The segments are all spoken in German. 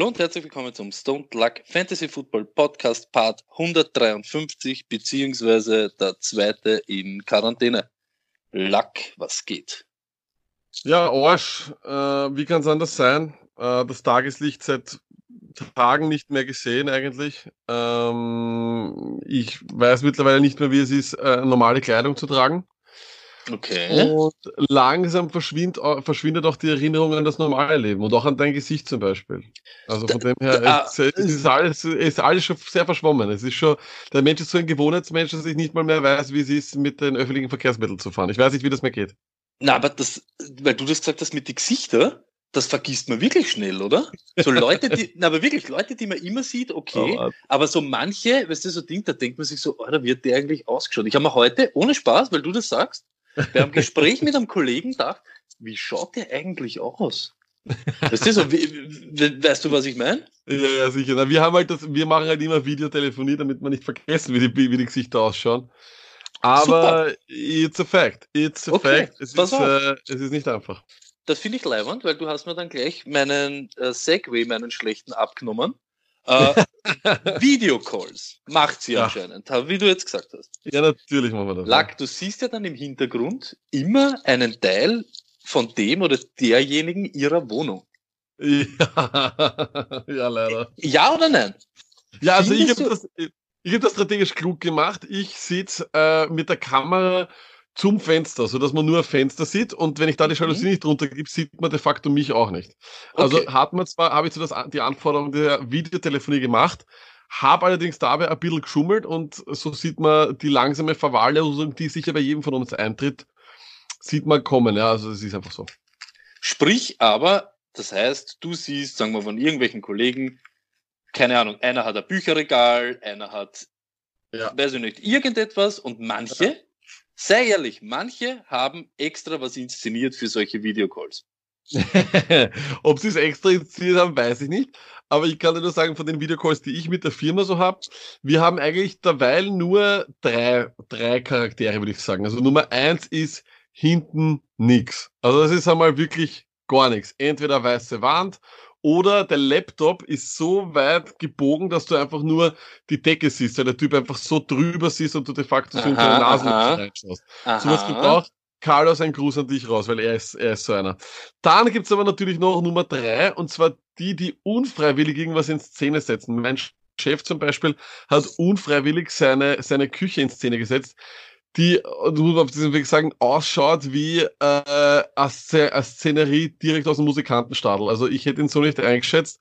Hallo und herzlich willkommen zum Stone Luck Fantasy Football Podcast Part 153, beziehungsweise der zweite in Quarantäne. Luck, was geht? Ja, Arsch, äh, wie kann es anders sein? Äh, das Tageslicht seit Tagen nicht mehr gesehen eigentlich. Ähm, ich weiß mittlerweile nicht mehr, wie es ist, äh, normale Kleidung zu tragen. Okay. Und langsam verschwindet, verschwindet auch die Erinnerung an das normale Leben und auch an dein Gesicht zum Beispiel. Also von dem her, da- es, es ist alles, es ist alles schon sehr verschwommen. Es ist schon, der Mensch ist so ein Gewohnheitsmensch, dass ich nicht mal mehr weiß, wie es ist, mit den öffentlichen Verkehrsmitteln zu fahren. Ich weiß nicht, wie das mir geht. Na, aber das, weil du das gesagt hast mit den Gesichtern, das vergisst man wirklich schnell, oder? So Leute, die, na, aber wirklich Leute, die man immer sieht, okay, Aber- aber so manche, weißt du, so Ding, da denkt man sich so, Alter, wie hat der eigentlich ausgeschaut? Ich habe mir heute, ohne Spaß, weil du das sagst, bei einem Gespräch mit einem Kollegen gedacht, wie schaut der eigentlich aus? Weißt du, so, wie, weißt du, was ich meine? Ja, ja, sicher. Na, wir haben halt das, wir machen halt immer Videotelefonie, damit wir nicht vergessen, wie die, wie die Gesichter ausschauen. Aber it's a fact. It's a Okay, fact. Es ist, äh, es ist nicht einfach. Das finde ich leibend, weil du hast mir dann gleich meinen äh, Segway, meinen schlechten abgenommen. Äh, Videocalls macht sie Ja. anscheinend, wie du jetzt gesagt hast. Ja, natürlich machen wir das. Lack, du siehst ja dann im Hintergrund immer einen Teil von dem oder derjenigen ihrer Wohnung. Ja, ja leider. Ja oder nein? Ja, also ich Findest habe das, ich hab das strategisch klug gemacht. Ich sitze äh, mit der Kamera zum Fenster, so dass man nur ein Fenster sieht und wenn ich da die Jalousie nicht runtergebe, sieht man de facto mich auch nicht. Also Okay. hat man zwar, habe ich so das, die Anforderung der Videotelefonie gemacht, habe allerdings dabei ein bisschen geschummelt und so sieht man die langsame Verwahrlosung, die sicher bei jedem von uns eintritt, sieht man kommen. Ja, also es ist einfach so. Sprich aber, das heißt, du siehst, sagen wir von irgendwelchen Kollegen, keine Ahnung, einer hat ein Bücherregal, einer hat, Ja. weiß ich nicht, irgendetwas und manche, sei ehrlich, manche haben extra was inszeniert für solche Videocalls. Ob sie es extra inszeniert haben, weiß ich nicht. Aber ich kann dir nur sagen, von den Videocalls, die ich mit der Firma so hab, wir haben eigentlich derweil nur drei, drei Charaktere, würde ich sagen. Also Nummer eins ist hinten nix. Also das ist einmal wirklich gar nichts. Entweder weiße Wand oder der Laptop ist so weit gebogen, dass du einfach nur die Decke siehst, weil der Typ einfach so drüber siehst und du de facto so in Aha, deine Nase aha. reinschaust. Sowas gibt auch. Carlos, ein Gruß an dich raus, weil er ist, er ist so einer. Dann gibt's aber natürlich noch Nummer drei, und zwar die, die unfreiwillig irgendwas in Szene setzen. Mein Chef zum Beispiel hat unfreiwillig seine, seine Küche in Szene gesetzt, die, äh, muss man auf diesem Weg sagen, ausschaut wie äh, eine Sze- eine Szenerie direkt aus dem Musikantenstadel. Also ich hätte ihn so nicht eingeschätzt.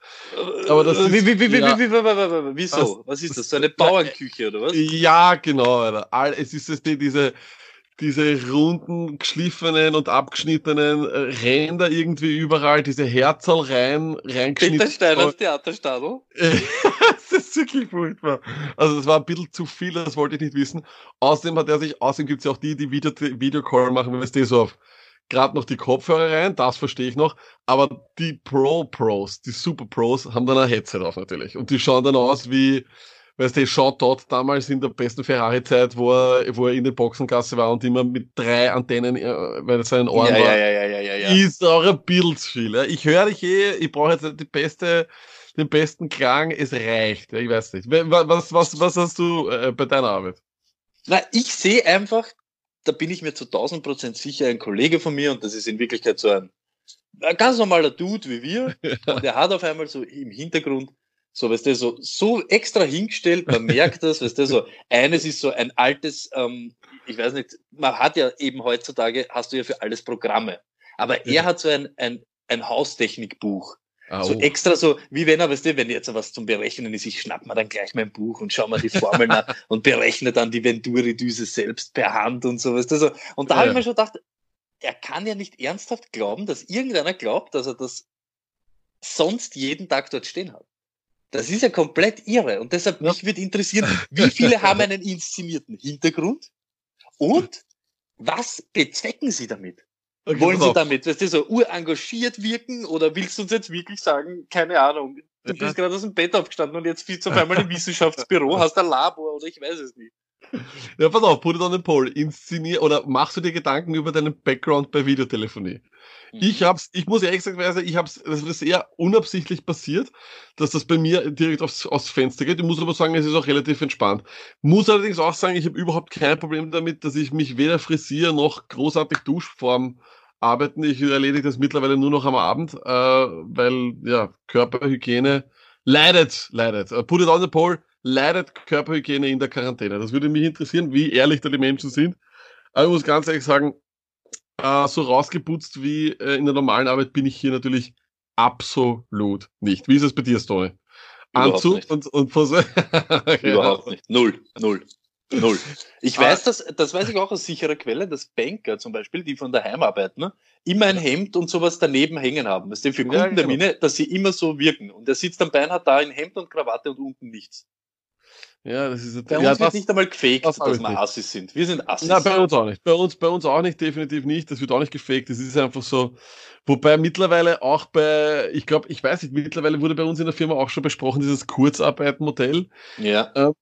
Aber das ist- wie, wie, wie, ja. wie, wie, wie, wie, wie, wieso? Was ist das? So eine Bauernküche oder was? Ja, genau, Alter. All, es ist es die, diese, diese runden, geschliffenen und abgeschnittenen äh, Ränder irgendwie überall, diese Herzal rein, Peter reingeschnitten. Steiners Theaterstadel? das ist wirklich furchtbar. Also das war ein bisschen zu viel, das wollte ich nicht wissen. Außerdem hat er sich, außerdem gibt's ja auch die, die Video, Videocall machen, wenn es die so auf gerade noch die Kopfhörer rein, das verstehe ich noch, aber die Pro-Pros, die Super-Pros haben dann ein Headset auf natürlich und die schauen dann aus wie, weißt du, Sean Todd damals in der besten Ferrari-Zeit, wo er, wo er in der Boxengasse war und immer mit drei Antennen äh, bei seinen Ohren Ja, war. ja, ja, ja, ja, ja. Ist auch ein bisschen zu viel. Ja. Ich höre dich eh, ich brauche jetzt die beste, den besten Klang, es reicht. Ich weiß nicht. Wa- Was, was, was hast du äh, bei deiner Arbeit? Na, ich sehe einfach, da bin ich mir zu 1000 Prozent sicher, ein Kollege von mir, und das ist in Wirklichkeit so ein, ein ganz normaler Dude wie wir, und er hat auf einmal so im Hintergrund, so, weißt du, so, so extra hingestellt, man merkt das, weißt du, so, eines ist so ein altes, ähm, ich weiß nicht, man hat ja eben heutzutage, hast du ja für alles Programme, aber er Ja. hat so ein, ein, ein Haustechnikbuch, Ah, so oh. extra so, wie wenn er, weißt du, wenn jetzt was zum Berechnen ist, ich schnapp mir dann gleich mein Buch und schau mir die Formeln an und berechne dann die Venturi-Düse selbst per Hand und so, weißt du, so. Und da Ja, habe ich mir schon gedacht, er kann ja nicht ernsthaft glauben, dass irgendeiner glaubt, dass er das sonst jeden Tag dort stehen hat. Das ist ja komplett irre. Und deshalb, mich würde interessieren, wie viele haben einen inszenierten Hintergrund und was bezwecken sie damit? Okay, Wollen Sie damit, weißt du, so urengagiert wirken oder willst du uns jetzt wirklich sagen, keine Ahnung, du bist gerade aus dem Bett aufgestanden und jetzt bist du auf einmal im Wissenschaftsbüro, hast ein Labor oder ich weiß es nicht. Ja, pass auf, put it on the poll. Inszenier oder machst du dir Gedanken über deinen Background bei Videotelefonie? Mhm. Ich hab's, ich muss ehrlich sagen, ich hab's, das ist eher unabsichtlich passiert, dass das bei mir direkt aufs, aufs Fenster geht. Ich muss aber sagen, es ist auch relativ entspannt. Muss allerdings auch sagen, ich habe überhaupt kein Problem damit, dass ich mich weder frisiere noch großartig Duschform arbeiten. Ich erledige das mittlerweile nur noch am Abend, äh, weil, ja, Körperhygiene leidet, leidet. Uh, put it on the poll, leidet Körperhygiene in der Quarantäne. Das würde mich interessieren, wie ehrlich da die Menschen sind. Aber ich muss ganz ehrlich sagen, äh, so rausgeputzt wie äh, in der normalen Arbeit bin ich hier natürlich absolut nicht. Wie ist es bei dir, Stone? Anzug und, und Pose? Überhaupt nicht. Null, null. Null. Ich ah. weiß, dass, das weiß ich auch aus sicherer Quelle, dass Banker zum Beispiel, die von daheim arbeiten, ne, immer ein Hemd und sowas daneben hängen haben. Das ist für Kunden ja, genau. der Mine, dass sie immer so wirken. Und der sitzt am Bein, hat da ein Hemd und Krawatte und unten nichts. Ja, das ist Bei uns ja, wird das, nicht einmal gefaked, das dass wir Assis sind. Wir sind Assis. Ja, bei uns auch nicht. Bei uns, bei uns auch nicht, definitiv nicht. Das wird auch nicht gefaked. Das ist einfach so. Wobei mittlerweile auch bei, ich glaube, ich weiß nicht, mittlerweile wurde bei uns in der Firma auch schon besprochen, dieses Kurzarbeitmodell. Ja. Ähm,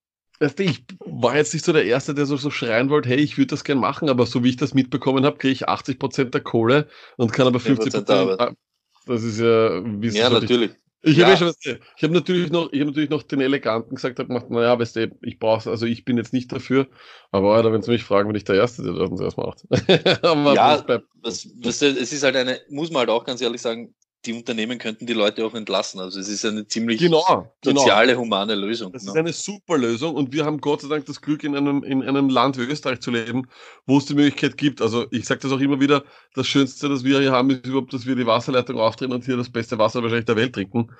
ich war jetzt nicht so der Erste, der so, so schreien wollte, hey, ich würde das gern machen, aber so wie ich das mitbekommen habe, kriege ich 80% der Kohle und kann aber 50% der Arbeit. Das ist ja, wie Ja, natürlich. Ich ja. habe ja ich habe natürlich noch, ich habe natürlich noch den Eleganten gesagt, habe gemacht, naja, weißt du, ich brauche also ich bin jetzt nicht dafür, aber Alter, wenn sie mich fragen, bin ich der Erste, der das macht. ja, das, das, es ist halt eine, muss man halt auch ganz ehrlich sagen, die Unternehmen könnten die Leute auch entlassen. Also es ist eine ziemlich genau, genau. soziale, genau. humane Lösung. Das ne? ist eine super Lösung und wir haben Gott sei Dank das Glück, in einem, in einem Land wie Österreich zu leben, wo es die Möglichkeit gibt. Also ich sage das auch immer wieder, das Schönste, das wir hier haben, ist überhaupt, dass wir die Wasserleitung aufdrehen und hier das beste Wasser wahrscheinlich der Welt trinken.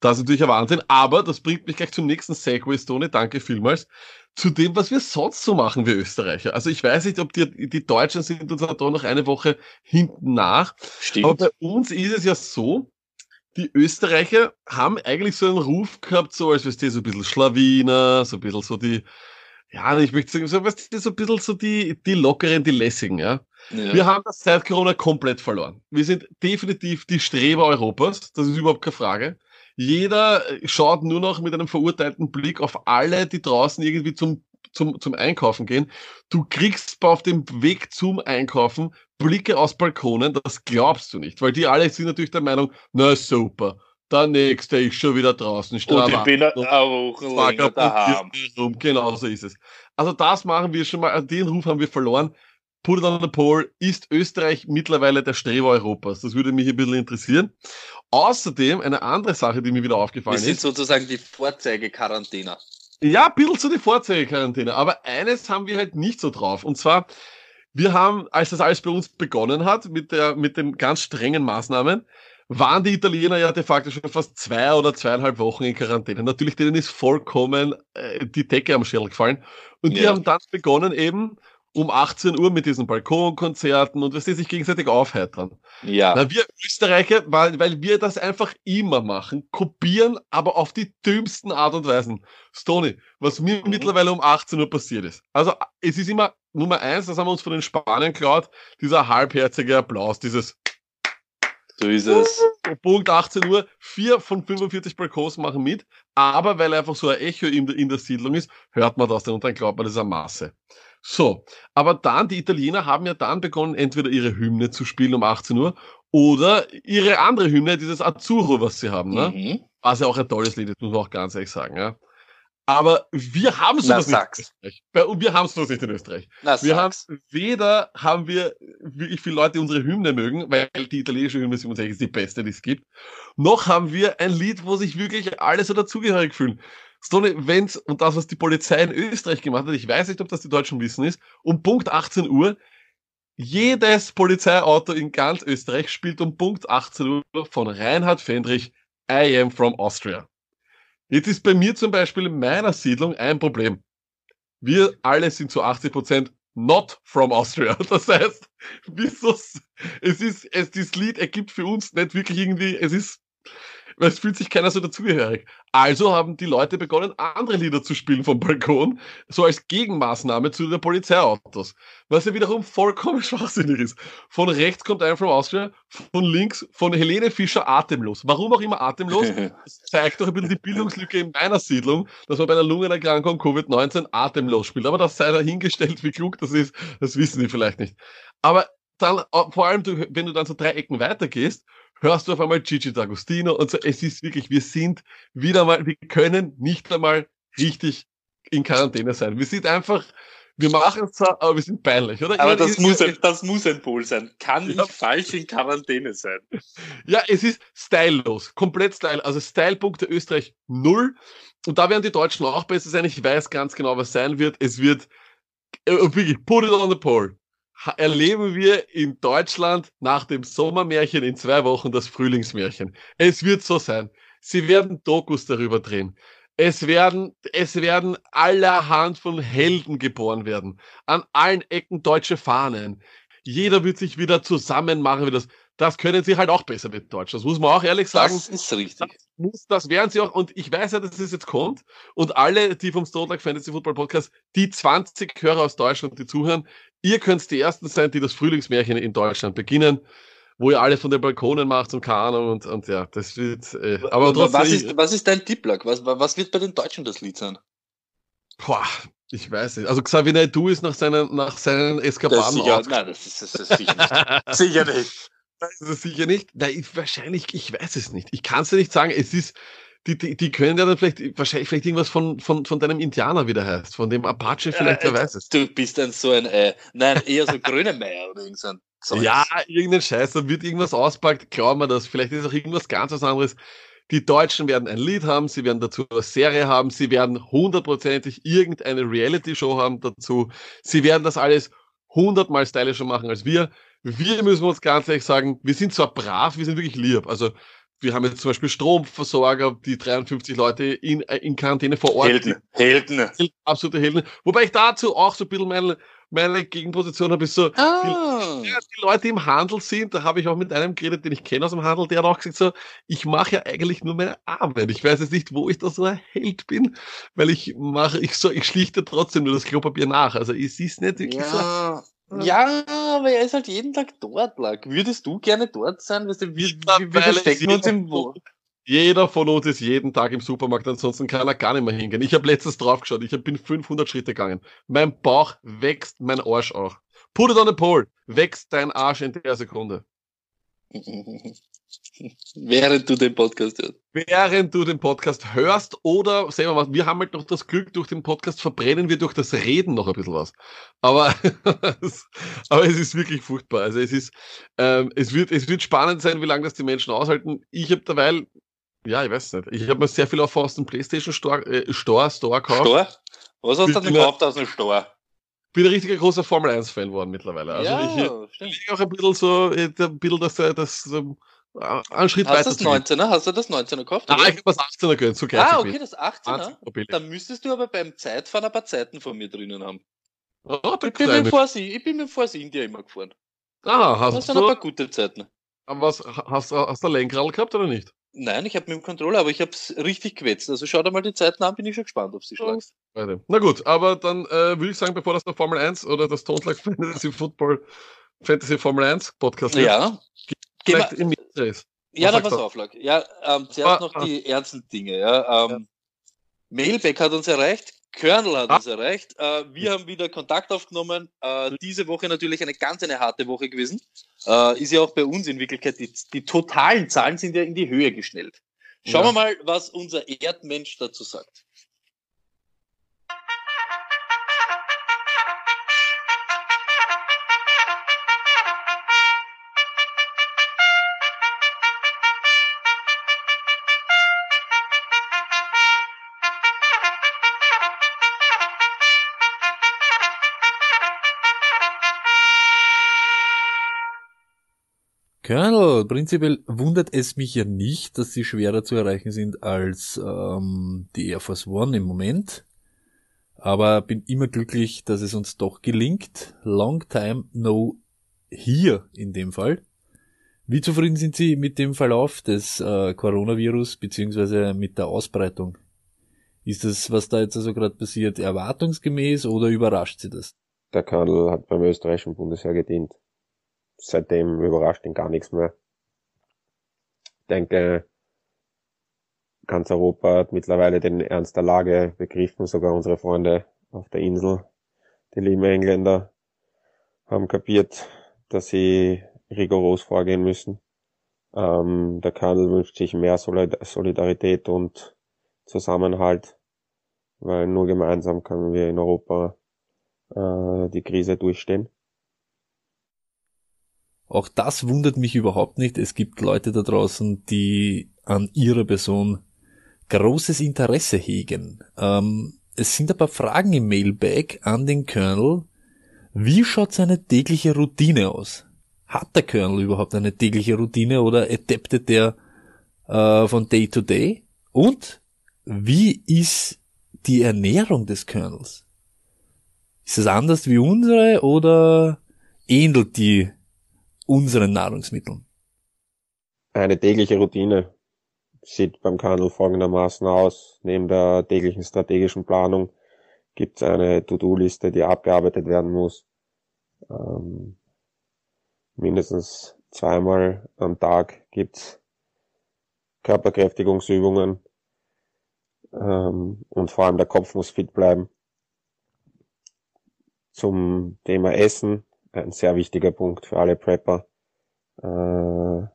Das ist natürlich ein Wahnsinn, aber das bringt mich gleich zum nächsten Segway, Stone. Danke vielmals zu dem, was wir sonst so machen, wir Österreicher. Also ich weiß nicht, ob die, die Deutschen sind uns da noch eine Woche hinten nach. Stimmt. Aber bei uns ist es ja so, die Österreicher haben eigentlich so einen Ruf gehabt, so als, weißt du, so ein bisschen Schlawiner, so ein bisschen so die, ja, ich möchte sagen, so, weißt du, so ein bisschen so die, die lockeren, die lässigen, ja. ja. Wir haben das seit Corona komplett verloren. Wir sind definitiv die Streber Europas, das ist überhaupt keine Frage. Jeder schaut nur noch mit einem verurteilten Blick auf alle, die draußen irgendwie zum, zum, zum Einkaufen gehen. Du kriegst auf dem Weg zum Einkaufen Blicke aus Balkonen, das glaubst du nicht, weil die alle sind natürlich der Meinung, na super, der nächste ist schon wieder draußen. Und ich bin eine Woche länger daheim. Genau so ist es. Also das machen wir schon mal, den Ruf haben wir verloren. Put it on the pole, ist Österreich mittlerweile der Streber Europas? Das würde mich ein bisschen interessieren. Außerdem eine andere Sache, die mir wieder aufgefallen ist. Wir sind ist, sozusagen die Vorzeigequarantäne. Ja, ein bisschen so die Vorzeigequarantäne. Aber eines haben wir halt nicht so drauf. Und zwar, wir haben, als das alles bei uns begonnen hat, mit der, mit den ganz strengen Maßnahmen, waren die Italiener ja de facto schon fast zwei oder zweieinhalb Wochen in Quarantäne. Natürlich, denen ist vollkommen äh, die Decke am Schädel gefallen. Und die haben dann begonnen eben um 18 Uhr mit diesen Balkonkonzerten und was die sich gegenseitig aufheitern. Ja. Na, wir Österreicher, weil, weil wir das einfach immer machen, kopieren, aber auf die dümmsten Art und Weisen. Stony, was mir mhm. mittlerweile um 18 Uhr passiert ist. Also, es ist immer Nummer eins, das haben wir uns von den Spaniern geklaut, dieser halbherzige Applaus, dieses so ist es. Punkt 18 Uhr, vier von 45 Balkons machen mit, aber weil einfach so ein Echo in der, in der Siedlung ist, hört man das dann und dann glaubt man, das ist eine Masse. So, aber dann, die Italiener haben ja dann begonnen, entweder ihre Hymne zu spielen um 18 Uhr oder ihre andere Hymne, dieses Azzurro, was sie haben, ne? Mhm. Was ja auch ein tolles Lied ist, muss man auch ganz ehrlich sagen, ja. Aber wir haben sowas nicht in Österreich. Und wir haben sowas nicht in Österreich. Na, wir haben weder haben wir wirklich viele Leute, die unsere Hymne mögen, weil die italienische Hymne 67 ist die beste, die es gibt, noch haben wir ein Lied, wo sich wirklich alle so dazugehörig fühlen. Stone, wenn's, und das, was die Polizei in Österreich gemacht hat, ich weiß nicht, ob das die Deutschen wissen ist, um Punkt 18 Uhr, jedes Polizeiauto in ganz Österreich spielt um Punkt 18 Uhr von Reinhard Fendrich I am from Austria. Jetzt ist bei mir zum Beispiel in meiner Siedlung ein Problem. Wir alle sind zu 80 Prozent not from Austria. Das heißt, wieso, es ist, es, dieses Lied ergibt für uns nicht wirklich irgendwie, es ist, weil es fühlt sich keiner so dazugehörig. Also haben die Leute begonnen, andere Lieder zu spielen vom Balkon, so als Gegenmaßnahme zu den Polizeiautos. Was ja wiederum vollkommen schwachsinnig ist. Von rechts kommt einer vom Austria, von links von Helene Fischer atemlos. Warum auch immer atemlos, das zeigt doch ein bisschen die Bildungslücke in meiner Siedlung, dass man bei einer Lungenerkrankung Covid-19 atemlos spielt. Aber das sei dahingestellt, wie klug das ist, das wissen die vielleicht nicht. Aber dann, äh, vor allem, wenn du dann so drei Ecken weitergehst, hörst du auf einmal Gigi D'Agostino und so. Es ist wirklich, wir sind wieder mal, wir können nicht einmal richtig in Quarantäne sein. Wir sind einfach, wir machen es zwar, aber wir sind peinlich, oder? Aber das muss, ein, das muss ein Pol sein. Kann ja. nicht falsch in Quarantäne sein. Ja, es ist stylelos. Komplett style. Also Stylepunkte Österreich null. Und da werden die Deutschen auch besser sein. Ich weiß ganz genau, was sein wird. Es wird, äh, wirklich, put it on the pole erleben wir in Deutschland nach dem Sommermärchen in zwei Wochen das Frühlingsmärchen. Es wird so sein. Sie werden Dokus darüber drehen. Es werden, es werden allerhand von Helden geboren werden. An allen Ecken deutsche Fahnen. Jeder wird sich wieder zusammen machen, wie das. Das können sie halt auch besser mit Deutsch. Das muss man auch ehrlich sagen. Das ist richtig. Das, muss, das werden sie auch. Und ich weiß ja, dass es jetzt kommt. Und alle, die vom Stone Fantasy Football Podcast, die 20 Hörer aus Deutschland, die zuhören, ihr könnt die Ersten sein, die das Frühlingsmärchen in Deutschland beginnen wo ihr alle von den Balkonen macht und keine Ahnung und, und ja, das wird. Äh, aber trotzdem, was ist, was ist dein Tipplack? Was, was wird bei den Deutschen das Lied sein? Boah, ich weiß nicht. Also Xavier Du ist nach seinen, nach seinen Eskapaden. Das sicher, nein, das ist, das ist sicher nicht. sicher nicht. Das ist sicher nicht. Nein, wahrscheinlich, ich weiß es nicht. Ich kann es dir nicht sagen. Es ist, die, die, die können ja dann vielleicht, wahrscheinlich vielleicht irgendwas von, von, von deinem Indianer wieder heißt, von dem Apache vielleicht, ja, wer weiß es. Du bist dann so ein, äh, nein, eher so grüne Meier oder irgend so Ja, irgendein Scheiß, da wird irgendwas auspackt, glauben wir das. Vielleicht ist auch irgendwas ganz was anderes. Die Deutschen werden ein Lied haben, sie werden dazu eine Serie haben, sie werden hundertprozentig irgendeine Reality-Show haben dazu. Sie werden das alles hundertmal stylischer machen als wir. Wir müssen uns ganz ehrlich sagen, wir sind zwar brav, wir sind wirklich lieb. Also wir haben jetzt zum Beispiel Stromversorger, die 53 Leute in, äh, in Quarantäne vor Ort. Helden, Helden. Absolute Helden. Wobei ich dazu auch so ein bisschen meine, meine Gegenposition habe, ist so, ah. die, die, Leute, die im Handel sind, da habe ich auch mit einem geredet, den ich kenne aus dem Handel, der hat auch gesagt so, ich mache ja eigentlich nur meine Arbeit. Ich weiß jetzt nicht, wo ich da so ein Held bin, weil ich mache, ich so, ich schlichte trotzdem nur das Klopapier nach. Also es ist nicht wirklich ja. so. Ja, aber er ist halt jeden Tag dort, Lack. Würdest du gerne dort sein? Weißt du, wir, wir, wir verstecken uns im Wo. Jeder von uns ist jeden Tag im Supermarkt, ansonsten kann er gar nicht mehr hingehen. Ich habe letztens draufgeschaut, ich bin 500 Schritte gegangen. Mein Bauch wächst, mein Arsch auch. Put it on the pole, wächst dein Arsch in der Sekunde. Während du den Podcast hörst. Während du den Podcast hörst oder selber was. Wir haben halt noch das Glück, durch den Podcast verbrennen wir durch das Reden noch ein bisschen was. Aber, aber es ist wirklich furchtbar. Also es ist, ähm, es wird, es wird spannend sein, wie lange das die Menschen aushalten. Ich habe derweil, ja, ich weiß nicht, ich habe mir sehr viel auch aus dem PlayStation Store, äh, Store, Store gekauft. Store? Was hast du denn gekauft aus dem Store? bin ein richtiger großer Formel 1 Fan geworden mittlerweile. Also ja, ich, ich auch ein bisschen so, ein bisschen das, das, einen Schritt Hast weiter. Hast du das 19er? Hast du das 19er gekauft? Ah, ich habe das 18er gehört, so Ah, okay, das 18er. Dann müsstest du aber beim Zeitfahren ein paar Zeiten von mir drinnen haben. Oh, ich, bin mit Force, ich bin mit Force India immer gefahren. Ah, hast das sind ein paar gute Zeiten. Aber was, hast, hast du ein Lenkrad gehabt oder nicht? Nein, ich habe mit dem Controller, aber ich habe es richtig gewetzt. Also schau dir mal die Zeiten an, bin ich schon gespannt, ob sie schlagst. Na gut, aber dann äh, würde ich sagen, bevor das der Formel 1 oder das Tontlag Fantasy Football Fantasy Formel 1 Podcast ja. Vielleicht im Race. Ja, da pass auf, Lack. Ja, ähm, zuerst ah, noch ah. die ernsten Dinge. Ja, ähm, ja. Mailback hat uns erreicht, Colonel hat ah. uns erreicht. Äh, wir haben wieder Kontakt aufgenommen. Äh, diese Woche natürlich eine ganz eine harte Woche gewesen. Äh, ist ja auch bei uns in Wirklichkeit, die, die totalen Zahlen sind ja in die Höhe geschnellt. Schauen wir mal, was unser Erdmensch dazu sagt. Colonel, prinzipiell wundert es mich ja nicht, dass sie schwerer zu erreichen sind als ähm, die Air Force One im Moment. Aber bin immer glücklich, dass es uns doch gelingt. Long time no here in dem Fall. Wie zufrieden sind Sie mit dem Verlauf des äh, Coronavirus beziehungsweise mit der Ausbreitung? Ist das, was da jetzt also gerade passiert, erwartungsgemäß oder überrascht Sie das? Der Colonel hat beim österreichischen Bundesheer gedient. Seitdem überrascht ihn gar nichts mehr. Ich denke, ganz Europa hat mittlerweile den Ernst der Lage begriffen, sogar unsere Freunde auf der Insel, die lieben Engländer, haben kapiert, dass sie rigoros vorgehen müssen. Ähm, der Colonel wünscht sich mehr Solidarität und Zusammenhalt, weil nur gemeinsam können wir in Europa äh, die Krise durchstehen. Auch das wundert mich überhaupt nicht. Es gibt Leute da draußen, die an ihrer Person großes Interesse hegen. Ähm, es sind ein paar Fragen im Mailbag an den Colonel. Wie schaut seine tägliche Routine aus? Hat der Colonel überhaupt eine tägliche Routine oder adaptet der äh, von Day to Day? Und wie ist die Ernährung des Colonels? Ist es anders wie unsere oder ähnelt die unseren Nahrungsmitteln? Eine tägliche Routine sieht beim Colonel folgendermaßen aus. Neben der täglichen strategischen Planung gibt es eine To-Do-Liste, die abgearbeitet werden muss. Ähm, mindestens zweimal am Tag gibt's Körperkräftigungsübungen ähm, und vor allem der Kopf muss fit bleiben. Zum Thema Essen, ein sehr wichtiger Punkt für alle Prepper. Äh,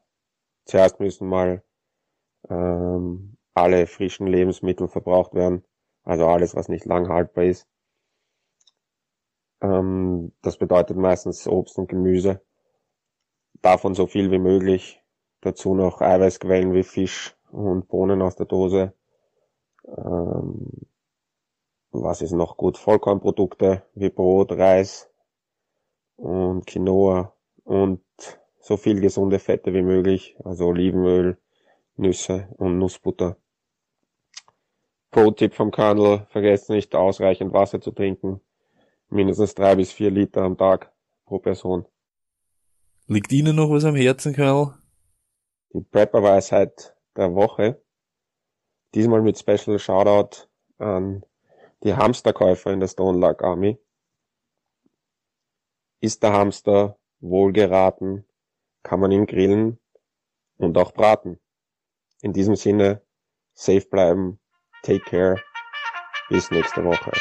zuerst müssen mal ähm, alle frischen Lebensmittel verbraucht werden, also alles, was nicht lang haltbar ist. Ähm, das bedeutet meistens Obst und Gemüse. Davon so viel wie möglich. Dazu noch Eiweißquellen wie Fisch und Bohnen aus der Dose. Ähm, was ist noch gut? Vollkornprodukte wie Brot, Reis und Quinoa und so viel gesunde Fette wie möglich, also Olivenöl, Nüsse und Nussbutter. Pro-Tipp vom Colonel, vergesst nicht ausreichend Wasser zu trinken. Mindestens drei bis vier Liter am Tag pro Person. Liegt Ihnen noch was am Herzen, Colonel? Die Prepper-Weisheit der Woche. Diesmal mit Special Shoutout an die Hamsterkäufer in der Stone Luck Army. Ist der Hamster wohlgeraten, kann man ihn grillen und auch braten. In diesem Sinne, safe bleiben, take care, bis nächste Woche.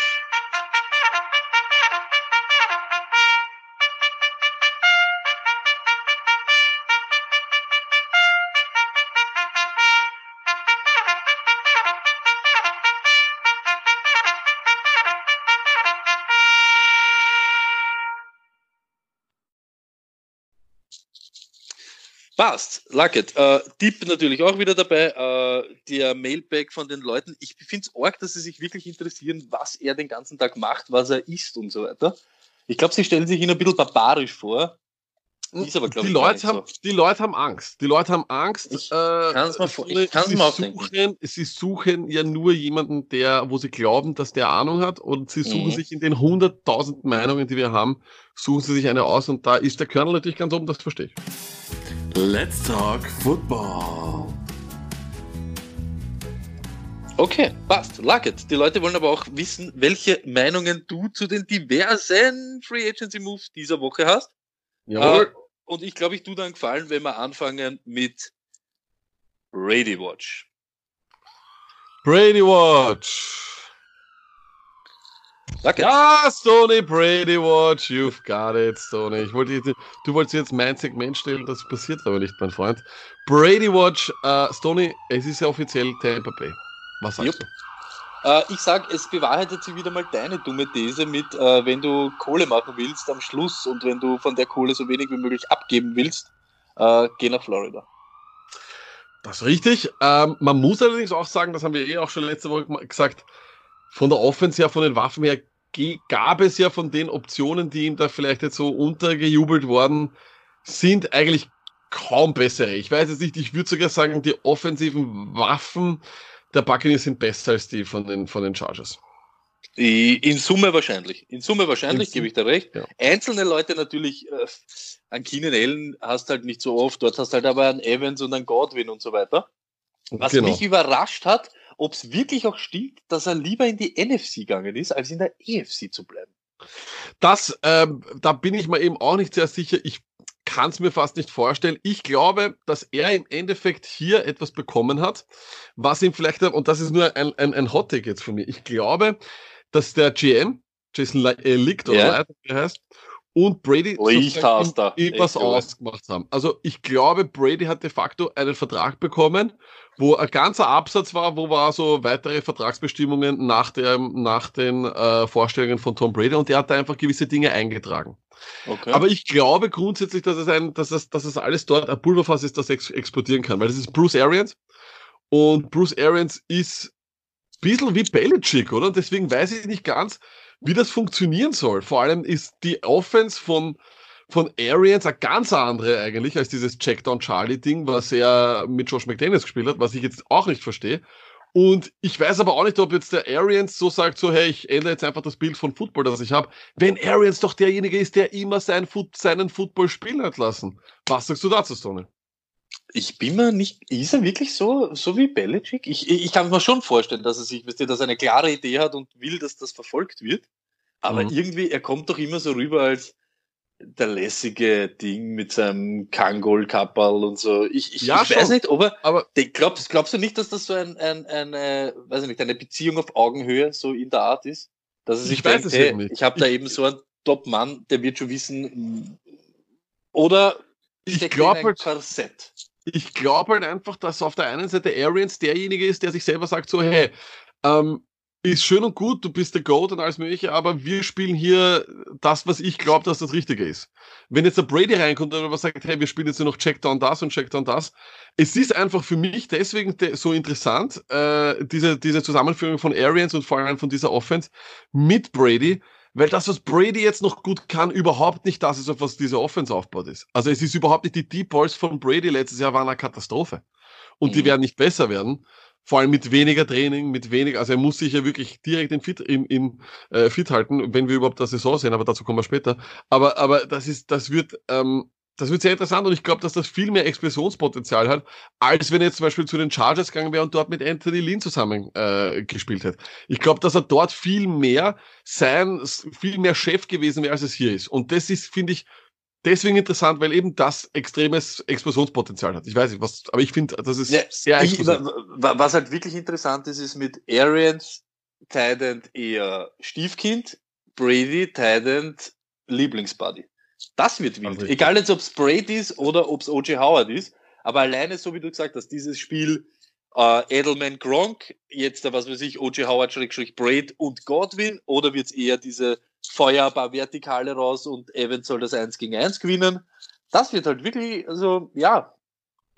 Passt, Lucket. Äh, Tipp natürlich auch wieder dabei, äh, der Mailback von den Leuten. Ich finde es arg, dass sie sich wirklich interessieren, was er den ganzen Tag macht, was er isst und so weiter. Ich glaube, sie stellen sich ihn ein bisschen barbarisch vor. Ist aber, die, Leute haben, so. die Leute haben Angst. Die Leute haben Angst. Ich äh, kann's mal, vor, ich kann's sie, mal suchen, sie suchen ja nur jemanden, der, wo sie glauben, dass der Ahnung hat und sie suchen mhm. sich in den hunderttausend Meinungen, die wir haben, suchen sie sich eine aus und da ist der Colonel natürlich ganz oben, das verstehe ich. Let's talk football. Okay, passt. Lucket. Die Leute wollen aber auch wissen, welche Meinungen du zu den diversen Free Agency Moves dieser Woche hast. Jawohl. Äh, und ich glaube, ich tue dann gefallen, wenn wir anfangen mit Brady Watch. Brady Watch. Sag ja, Stoney Brady Watch, you've got it, Stoney. Ich wollte jetzt, du wolltest jetzt mein Segment stellen, das passiert aber nicht, mein Freund. Brady Watch, uh, Stoney, es ist ja offiziell Tampa Bay. Was sagst yep. du? Uh, ich sag, es bewahrheitet sich wieder mal deine dumme These mit, uh, wenn du Kohle machen willst am Schluss und wenn du von der Kohle so wenig wie möglich abgeben willst, geh nach Florida. Das ist richtig. Ähm, man muss allerdings auch sagen, das haben wir eh auch schon letzte Woche gesagt, von der Offense her, von den Waffen her, gab es ja von den Optionen, die ihm da vielleicht jetzt so untergejubelt worden sind, eigentlich kaum bessere. Ich weiß jetzt nicht, ich würde sogar sagen, die offensiven Waffen der Buccaneers sind besser als die von den, von den Chargers. In Summe wahrscheinlich. In Summe wahrscheinlich, In gebe ich dir recht. Ja. Einzelne Leute natürlich, äh, an Keenan Allen hast halt nicht so oft, dort hast halt aber einen Evans und einen Godwin und so weiter. Was genau. mich überrascht hat, ob es wirklich auch stimmt, dass er lieber in die NFC gegangen ist, als in der EFC zu bleiben. Das, ähm, da bin ich mir eben auch nicht sehr sicher. Ich kann es mir fast nicht vorstellen. Ich glaube, dass er im Endeffekt hier etwas bekommen hat, was ihm vielleicht, und das ist nur ein, ein, ein Hot Take jetzt von mir. Ich glaube, dass der GM, Jason Le äh, Licht oder. Light, wie er heißt, und Brady Junge. ausgemacht haben. Also ich glaube, Brady hat de facto einen Vertrag bekommen, wo ein ganzer Absatz war, wo war so weitere Vertragsbestimmungen nach, der, nach den äh, Vorstellungen von Tom Brady und er hat da einfach gewisse Dinge eingetragen. Okay. Aber ich glaube grundsätzlich, dass es ein, dass es, dass es alles dort ein Pulverfass ist, das ex explodieren kann, weil das ist Bruce Arians und Bruce Arians ist ein bisschen wie Belichick, oder? Und deswegen weiß ich nicht ganz, wie das funktionieren soll. Vor allem ist die Offense von, von Arians eine ganz andere eigentlich als dieses Checkdown Charlie Ding, was er mit Josh McDaniels gespielt hat, was ich jetzt auch nicht verstehe. Und ich weiß aber auch nicht, ob jetzt der Arians so sagt, so, hey, ich ändere jetzt einfach das Bild von Football, das ich habe, wenn Arians doch derjenige ist, der immer sein Foot, seinen Football spielen hat lassen. Was sagst du dazu, Stoney? Ich bin mir nicht, ist er wirklich so, so wie Belichick? Ich, ich ich kann mir schon vorstellen, dass er sich, wisst ihr, dass er eine klare Idee hat und will, dass das verfolgt wird. Aber Mhm. irgendwie, er kommt doch immer so rüber als der lässige Ding mit seinem kangol kapperl und so. Ich, ich, Ja, ich weiß nicht, ob er, Aber glaubst, glaubst du nicht, dass das so ein, ein, eine, weiß ich nicht, eine Beziehung auf Augenhöhe so in der Art ist? Dass er Ich sich weiß denkt, es hey, nicht. ich habe da Ich- eben so einen Top-Mann, der wird schon wissen, oder ich glaube halt, Korsett. ich glaube halt einfach, dass auf der einen Seite Arians derjenige ist, der sich selber sagt so, hey, ähm, ist schön und gut, du bist der Goat und alles mögliche, aber wir spielen hier das, was ich glaube, dass das Richtige ist. Wenn jetzt der Brady reinkommt und was sagt, hey, wir spielen jetzt nur noch Checkdown das und Checkdown das. Es ist einfach für mich deswegen de- so interessant, äh, diese, diese Zusammenführung von Arians und vor allem von dieser Offense mit Brady, weil das, was Brady jetzt noch gut kann, überhaupt nicht das ist, auf was diese Offense aufbaut ist. Also es ist überhaupt nicht die Deep Balls von Brady letztes Jahr waren eine Katastrophe. Und die Mhm. werden nicht besser werden. Vor allem mit weniger Training, mit weniger, also er muss sich ja wirklich direkt in Fit, in, in äh, Fit halten, wenn wir überhaupt das Saison sehen, aber dazu kommen wir später. Aber, aber das ist, das wird, ähm, das wird sehr interessant und ich glaube, dass das viel mehr Explosionspotenzial hat, als wenn er jetzt zum Beispiel zu den Chargers gegangen wäre und dort mit Anthony Lynn zusammen äh, gespielt hätte. Ich glaube, dass er dort viel mehr sein, viel mehr Chef gewesen wäre, als es hier ist. Und das ist, finde ich, deswegen interessant, weil eben das extremes Explosionspotenzial hat. Ich weiß nicht, was, aber ich finde, das ist Ja, sehr ich, was halt wirklich interessant ist, ist mit Arians Tident eher Stiefkind, Brady Tident Lieblingsbuddy. Das wird wild. Also Egal jetzt, ob es Brady ist oder ob es O.J. Howard ist, aber alleine, so wie du gesagt hast, dieses Spiel äh, Edelman Gronk, jetzt da was weiß ich, O.J. Howard, Schrägstrich Braid und Godwin, oder wird es eher diese Feuerbar Vertikale raus und Evans soll das 1 gegen 1 gewinnen? Das wird halt wirklich, also ja,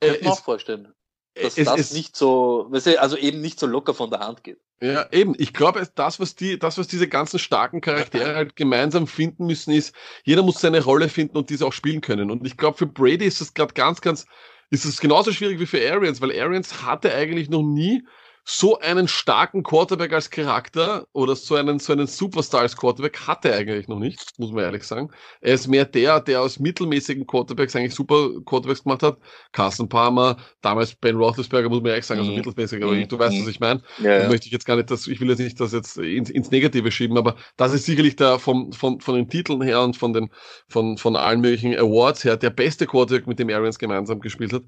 Äh, könnte man auch es- vorstellen dass es- das es- nicht so, also eben nicht so locker von der Hand geht. Ja, eben. Ich glaube, das, was die, das, was diese ganzen starken Charaktere halt gemeinsam finden müssen, ist, jeder muss seine Rolle finden und diese auch spielen können. Und ich glaube, für Brady ist es gerade ganz, ganz, ist es genauso schwierig wie für Arians, weil Arians hatte eigentlich noch nie so einen starken Quarterback als Charakter oder so einen, so einen Superstar als Quarterback hatte er eigentlich noch nicht, muss man ehrlich sagen. Er ist mehr der, der aus mittelmäßigen Quarterbacks eigentlich super Quarterbacks gemacht hat. Carsten Palmer, damals Ben Roethlisberger, muss man ehrlich sagen, also Mhm. mittelmäßig, aber Mhm. du weißt, Mhm. was ich meine. Ja, Das möchte ich jetzt gar nicht, das, ich will jetzt nicht das jetzt ins, ins Negative schieben, aber das ist sicherlich der vom, von, von den Titeln her und von den, von, von allen möglichen Awards her der beste Quarterback, mit dem Arians gemeinsam gespielt hat.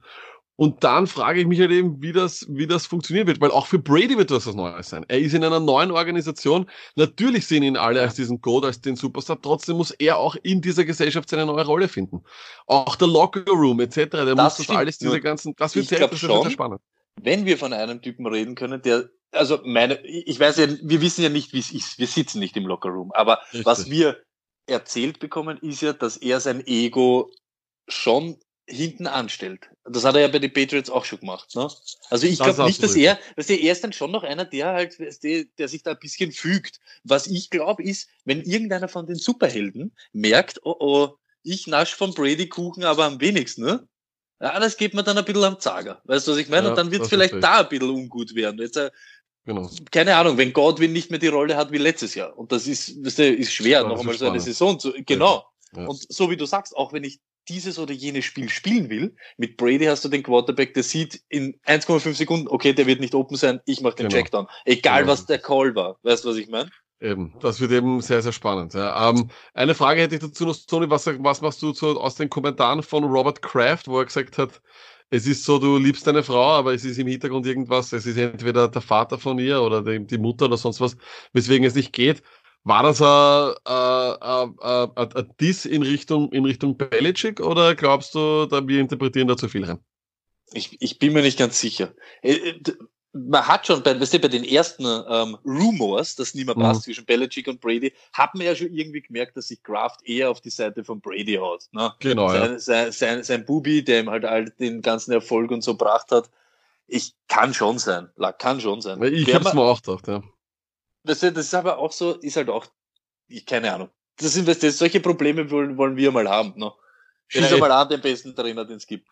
Und dann frage ich mich halt eben, wie das, wie das funktionieren wird, weil auch für Brady wird das was Neues sein. Er ist in einer neuen Organisation. Natürlich sehen ihn alle als diesen Goat, als den Superstar. Trotzdem muss er auch in dieser Gesellschaft seine neue Rolle finden. Auch der Locker Room etc. Der muss das alles, diese ganzen, das wird sehr, das wird sehr schon, spannend. Wenn wir von einem Typen reden können, der, also meine, ich weiß ja, wir wissen ja nicht, wie es ist. Wir sitzen nicht im Lockerroom. Aber Richtig. was wir erzählt bekommen, ist ja, dass er sein Ego schon hinten anstellt. Das hat er ja bei den Patriots auch schon gemacht. Ne? Also ich glaube nicht, dass er, dass er, er ist dann schon noch einer, der halt, du, der sich da ein bisschen fügt. Was ich glaube, ist, wenn irgendeiner von den Superhelden merkt, oh oh, ich nasch vom Brady Kuchen, aber am wenigsten, ne? Ja, das geht mir dann ein bisschen am Zager. Weißt du, was ich meine? Ja, Und dann wird es vielleicht da ein bisschen ungut werden. Jetzt, äh, genau. keine Ahnung, wenn Godwin nicht mehr die Rolle hat wie letztes Jahr. Und das ist, weißt du, ist schwer, Ja, noch einmal so eine. Saison zu, genau. Ja. Und so wie du sagst, auch wenn ich dieses oder jenes Spiel spielen will, mit Brady hast du den Quarterback, der sieht in 1,5 Sekunden, okay, der wird nicht open sein, ich mache den Genau. Checkdown. Egal, Genau. was der Call war. Weißt du, was ich meine? Eben, das wird eben sehr, sehr spannend. Ja. Ähm, eine Frage hätte ich dazu noch, Tony, was, was machst du zu, aus den Kommentaren von Robert Kraft, wo er gesagt hat, es ist so, du liebst deine Frau, aber es ist im Hintergrund irgendwas, es ist entweder der Vater von ihr oder die, die Mutter oder sonst was, weswegen es nicht geht. War das ein, ein, ein, ein, Diss in Richtung, in Richtung Belichick oder glaubst du, da wir interpretieren da zu viel rein? Ich, ich bin mir nicht ganz sicher. Äh, äh, Man hat schon bei, weißt du, bei den ersten ähm, Rumors, dass niemand Mhm. passt zwischen Belichick und Brady, hat man ja schon irgendwie gemerkt, dass sich Kraft eher auf die Seite von Brady haut. Ne? Genau, ja. sein, sein, sein, sein Bubi, der ihm halt all den ganzen Erfolg und so gebracht hat. Ich kann schon sein. Kann schon sein. Ich hab's mir auch gedacht, ja. Weißt du, das ist aber auch so, ist halt auch, ich, keine Ahnung. Das sind, weißt du, solche Probleme wollen, wollen wir mal haben. Ne? Schieß Ja, mal an den besten Trainer, den es gibt.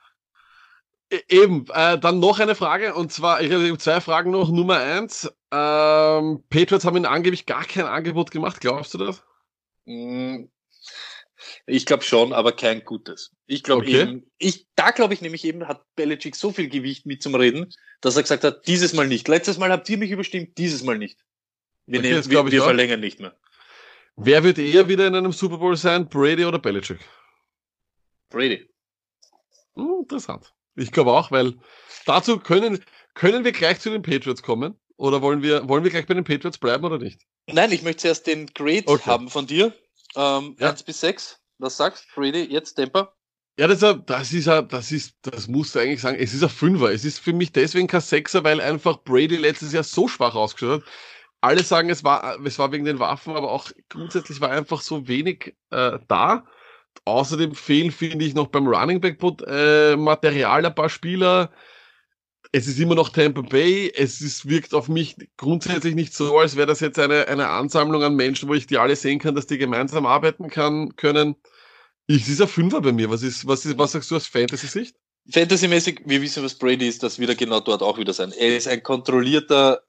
E- Eben, äh, dann noch eine Frage, und zwar, ich habe zwei Fragen noch. Nummer eins, ähm, Patriots haben ihnen angeblich gar kein Angebot gemacht, glaubst du das? Mm, Ich glaube schon, aber kein gutes. Ich glaube Okay. eben, ich, da glaube ich nämlich eben, hat Belichick so viel Gewicht mit zum Reden, dass er gesagt hat, dieses Mal nicht. Letztes Mal habt ihr mich überstimmt, dieses Mal nicht. Wir, Okay, nehmen, wir, ich wir verlängern nicht mehr. Wer wird eher wieder in einem Super Bowl sein, Brady oder Belichick? Brady. Hm, interessant. Ich glaube auch, weil dazu können, können wir gleich zu den Patriots kommen. Oder wollen wir, wollen wir gleich bei den Patriots bleiben oder nicht? Nein, ich möchte zuerst den Grade Okay. haben von dir. Ähm, Ja. 1 bis 6. Was sagst Brady? Jetzt Temper? Ja, das, ist das ist, ein- das ist, das musst du eigentlich sagen, es ist ein Fünfer. Es ist für mich deswegen kein Sechser, weil einfach Brady letztes Jahr so schwach ausgeschaut hat. Alle sagen, es war, es war wegen den Waffen, aber auch grundsätzlich war einfach so wenig äh, da. Außerdem fehlen, finde ich, noch beim Running Back äh, Material ein paar Spieler. Es ist immer noch Tampa Bay. Es ist, wirkt auf mich grundsätzlich nicht so, als wäre das jetzt eine, eine Ansammlung an Menschen, wo ich die alle sehen kann, dass die gemeinsam arbeiten kann, können. Ich, es ist ein Fünfer bei mir. Was ist, was ist, was sagst du aus Fantasy-Sicht? Fantasymäßig, wir wissen, was Brady ist, das wird er genau dort auch wieder sein. Er ist ein kontrollierter,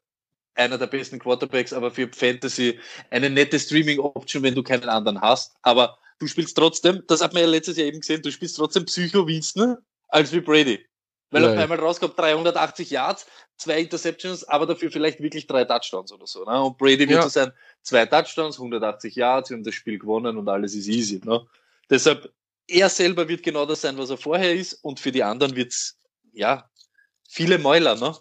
einer der besten Quarterbacks, aber für Fantasy eine nette Streaming-Option, wenn du keinen anderen hast. Aber du spielst trotzdem, das hat man ja letztes Jahr eben gesehen, du spielst trotzdem Psycho Winston als wie Brady. Weil Ja, auf einmal rauskommt 380 Yards, zwei Interceptions, aber dafür vielleicht wirklich drei Touchdowns oder so. Ne? Und Brady wird Ja. so sein, zwei Touchdowns, 180 Yards, wir haben das Spiel gewonnen und alles ist easy. Ne? Deshalb, er selber wird genau das sein, was er vorher ist, und für die anderen wird's ja, viele Mäuler, ne?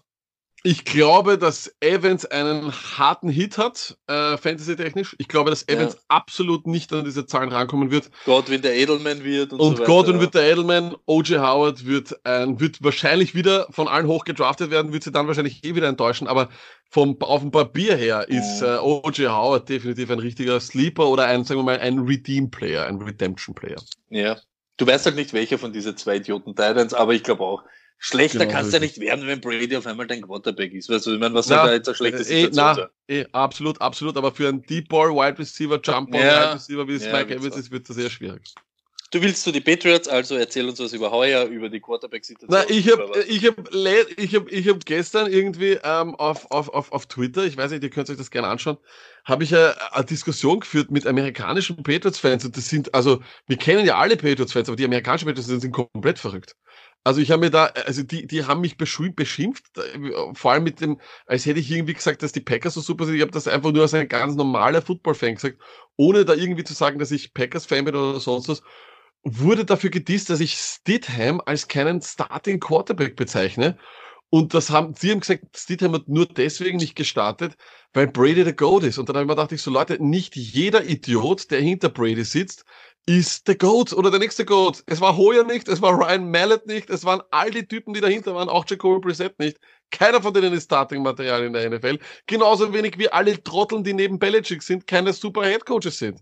Ich glaube, dass Evans einen harten Hit hat, äh, Fantasy-technisch. Ich glaube, dass Ja. Evans absolut nicht an diese Zahlen rankommen wird. Godwin der Edelman wird und, Und so weiter. Godwin wird der Edelman, O.J. Howard wird, ein, wird wahrscheinlich wieder von allen hoch gedraftet werden, wird sie dann wahrscheinlich eh wieder enttäuschen, aber vom, auf dem Papier her ist äh, O.J. Howard definitiv ein richtiger Sleeper oder ein, sagen wir mal, ein Redeem-Player, ein Redemption-Player. Ja. Du weißt halt nicht, welcher von diesen zwei Idioten Titans, aber ich glaube auch. Schlechter Genau, kannst du ja nicht werden, wenn Brady auf einmal dein Quarterback ist. Weißt du, ich meine, was Na, da jetzt eine schlechte Äh, Situation na, sein? eh, absolut, absolut, aber für einen Deep Ball, Wide Receiver, Jump Ball, Ja. Wide Receiver, wie es Ja, Mike Evans ist, wird das sehr schwierig. Du willst zu die Patriots, also erzähl uns was über heuer, über die Quarterback-Situation. Na, ich habe ich hab, ich hab, ich hab gestern irgendwie ähm, auf, auf, auf, auf Twitter, ich weiß nicht, ihr könnt euch das gerne anschauen, habe ich eine, eine Diskussion geführt mit amerikanischen Patriots-Fans und das sind, also wir kennen ja alle Patriots-Fans, aber die amerikanischen Patriots-Fans sind komplett verrückt. Also ich habe mir da, also die, die haben mich beschimpft, beschimpft, äh, vor allem mit dem, als hätte ich irgendwie gesagt, dass die Packers so super sind. Ich habe das einfach nur als ein ganz normaler Football-Fan gesagt, ohne da irgendwie zu sagen, dass ich Packers-Fan bin oder sonst was wurde dafür gedisst, dass ich Stidham als keinen Starting Quarterback bezeichne. Und das haben, sie haben gesagt, Stidham hat nur deswegen nicht gestartet, weil Brady der Goat ist. Und dann habe ich mir gedacht, ich so, Leute, nicht jeder Idiot, der hinter Brady sitzt, ist der Goat oder der nächste Goat. Es war Hoyer nicht, es war Ryan Mallet nicht, es waren all die Typen, die dahinter waren, auch Jacoby Brissett nicht. Keiner von denen ist Starting-Material in der NFL. Genauso wenig wie alle Trotteln, die neben Belichick sind, keine super Headcoaches sind.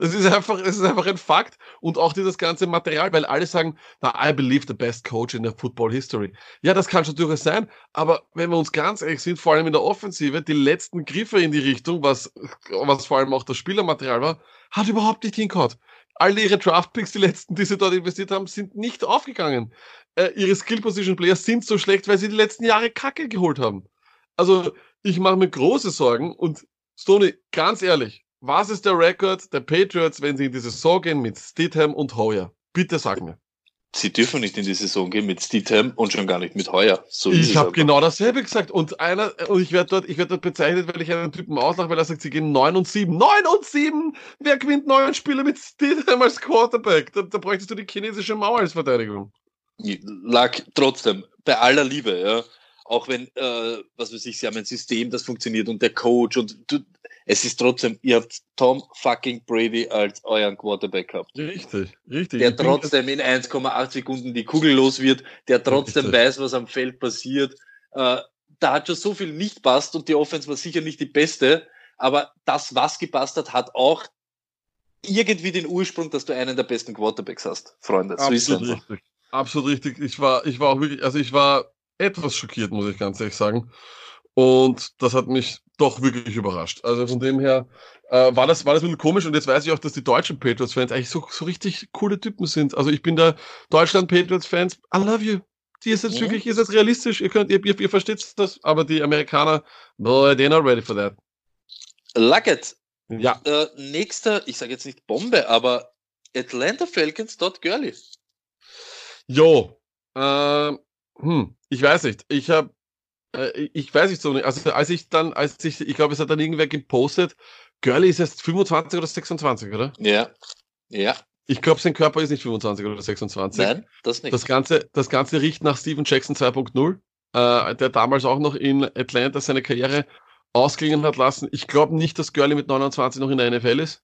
Das ist einfach, es ist einfach ein Fakt. Und auch dieses ganze Material, weil alle sagen, na, I believe the best coach in the football history. Ja, das kann schon durchaus sein. Aber wenn wir uns ganz ehrlich sind, vor allem in der Offensive, die letzten Griffe in die Richtung, was, was vor allem auch das Spielermaterial war, hat überhaupt nicht hingehauen. Alle ihre Draftpicks, die letzten, die sie dort investiert haben, sind nicht aufgegangen. Äh, ihre Skill Position Players sind so schlecht, weil sie die letzten Jahre Kacke geholt haben. Also, ich mache mir große Sorgen und Stoney, ganz ehrlich, was ist der Rekord der Patriots, wenn sie in die Saison gehen mit Stidham und Hoyer? Bitte sag mir. Sie dürfen nicht in die Saison gehen mit Stidham und schon gar nicht mit Heuer. So ich habe genau dasselbe gesagt und einer und ich werde dort, ich werde dort bezeichnet, weil ich einen Typen auslache, weil er sagt, sie gehen 9 und 7. 9 und 7! Wer gewinnt neun Spiele mit Stidham als Quarterback? Da, da bräuchtest du die chinesische Mauer als Verteidigung. lag trotzdem bei aller Liebe, ja. Auch wenn, äh, was weiß ich, sie haben ein System, das funktioniert und der Coach und du, es ist trotzdem, ihr habt Tom fucking Brady als euren Quarterback gehabt. Richtig, richtig. Der trotzdem in 1,8 Sekunden die Kugel los wird, der trotzdem Richtig. weiß, was am Feld passiert. Äh, da hat schon so viel nicht passt und die Offense war sicher nicht die beste, aber das, was gepasst hat, hat auch irgendwie den Ursprung, dass du einen der besten Quarterbacks hast, Freunde. So ist Absolut einfach. richtig. Absolut richtig. Ich war, ich war auch wirklich, also ich war etwas schockiert, muss ich ganz ehrlich sagen. Und das hat mich doch wirklich überrascht. Also von dem her äh, war das war das ein bisschen komisch und jetzt weiß ich auch, dass die deutschen Patriots-Fans eigentlich so, so richtig coole Typen sind. Also ich bin da Deutschland-Patriots-Fans. I love you. Die ist jetzt Ja. wirklich, ist jetzt realistisch. Ihr könnt, ihr, ihr, ihr versteht das, aber die Amerikaner, no, they're not ready for that. Luckett, Ja, äh, nächster, ich sage jetzt nicht Bombe, aber Atlanta Falcons dort Gurley. Jo, ähm, hm, ich weiß nicht. Ich habe, äh, ich weiß nicht so nicht. Also als ich dann, als ich, ich glaube, es hat dann irgendwer gepostet, Girlie ist jetzt 25 oder 26, oder? Ja. Ja. Ich glaube, sein Körper ist nicht 25 oder 26. Nein, das nicht. Das Ganze, das Ganze riecht nach Steven Jackson 2.0, äh, der damals auch noch in Atlanta seine Karriere ausklingen hat lassen. Ich glaube nicht, dass Gurley mit 29 noch in der NFL ist.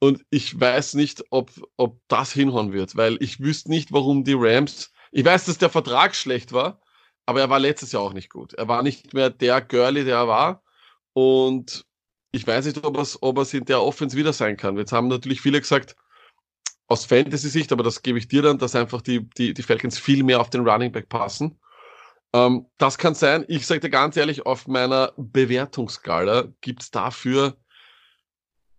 Und ich weiß nicht, ob, ob das hinhauen wird, weil ich wüsste nicht, warum die Rams. Ich weiß, dass der Vertrag schlecht war, aber er war letztes Jahr auch nicht gut. Er war nicht mehr der Gurley, der er war. Und ich weiß nicht, ob es, ob es in der Offense wieder sein kann. Jetzt haben natürlich viele gesagt, aus Fantasy-Sicht, aber das gebe ich dir dann, dass einfach die, die, die Falcons viel mehr auf den Running Back passen. Ähm, das kann sein. Ich sage dir ganz ehrlich, auf meiner Bewertungsskala gibt's dafür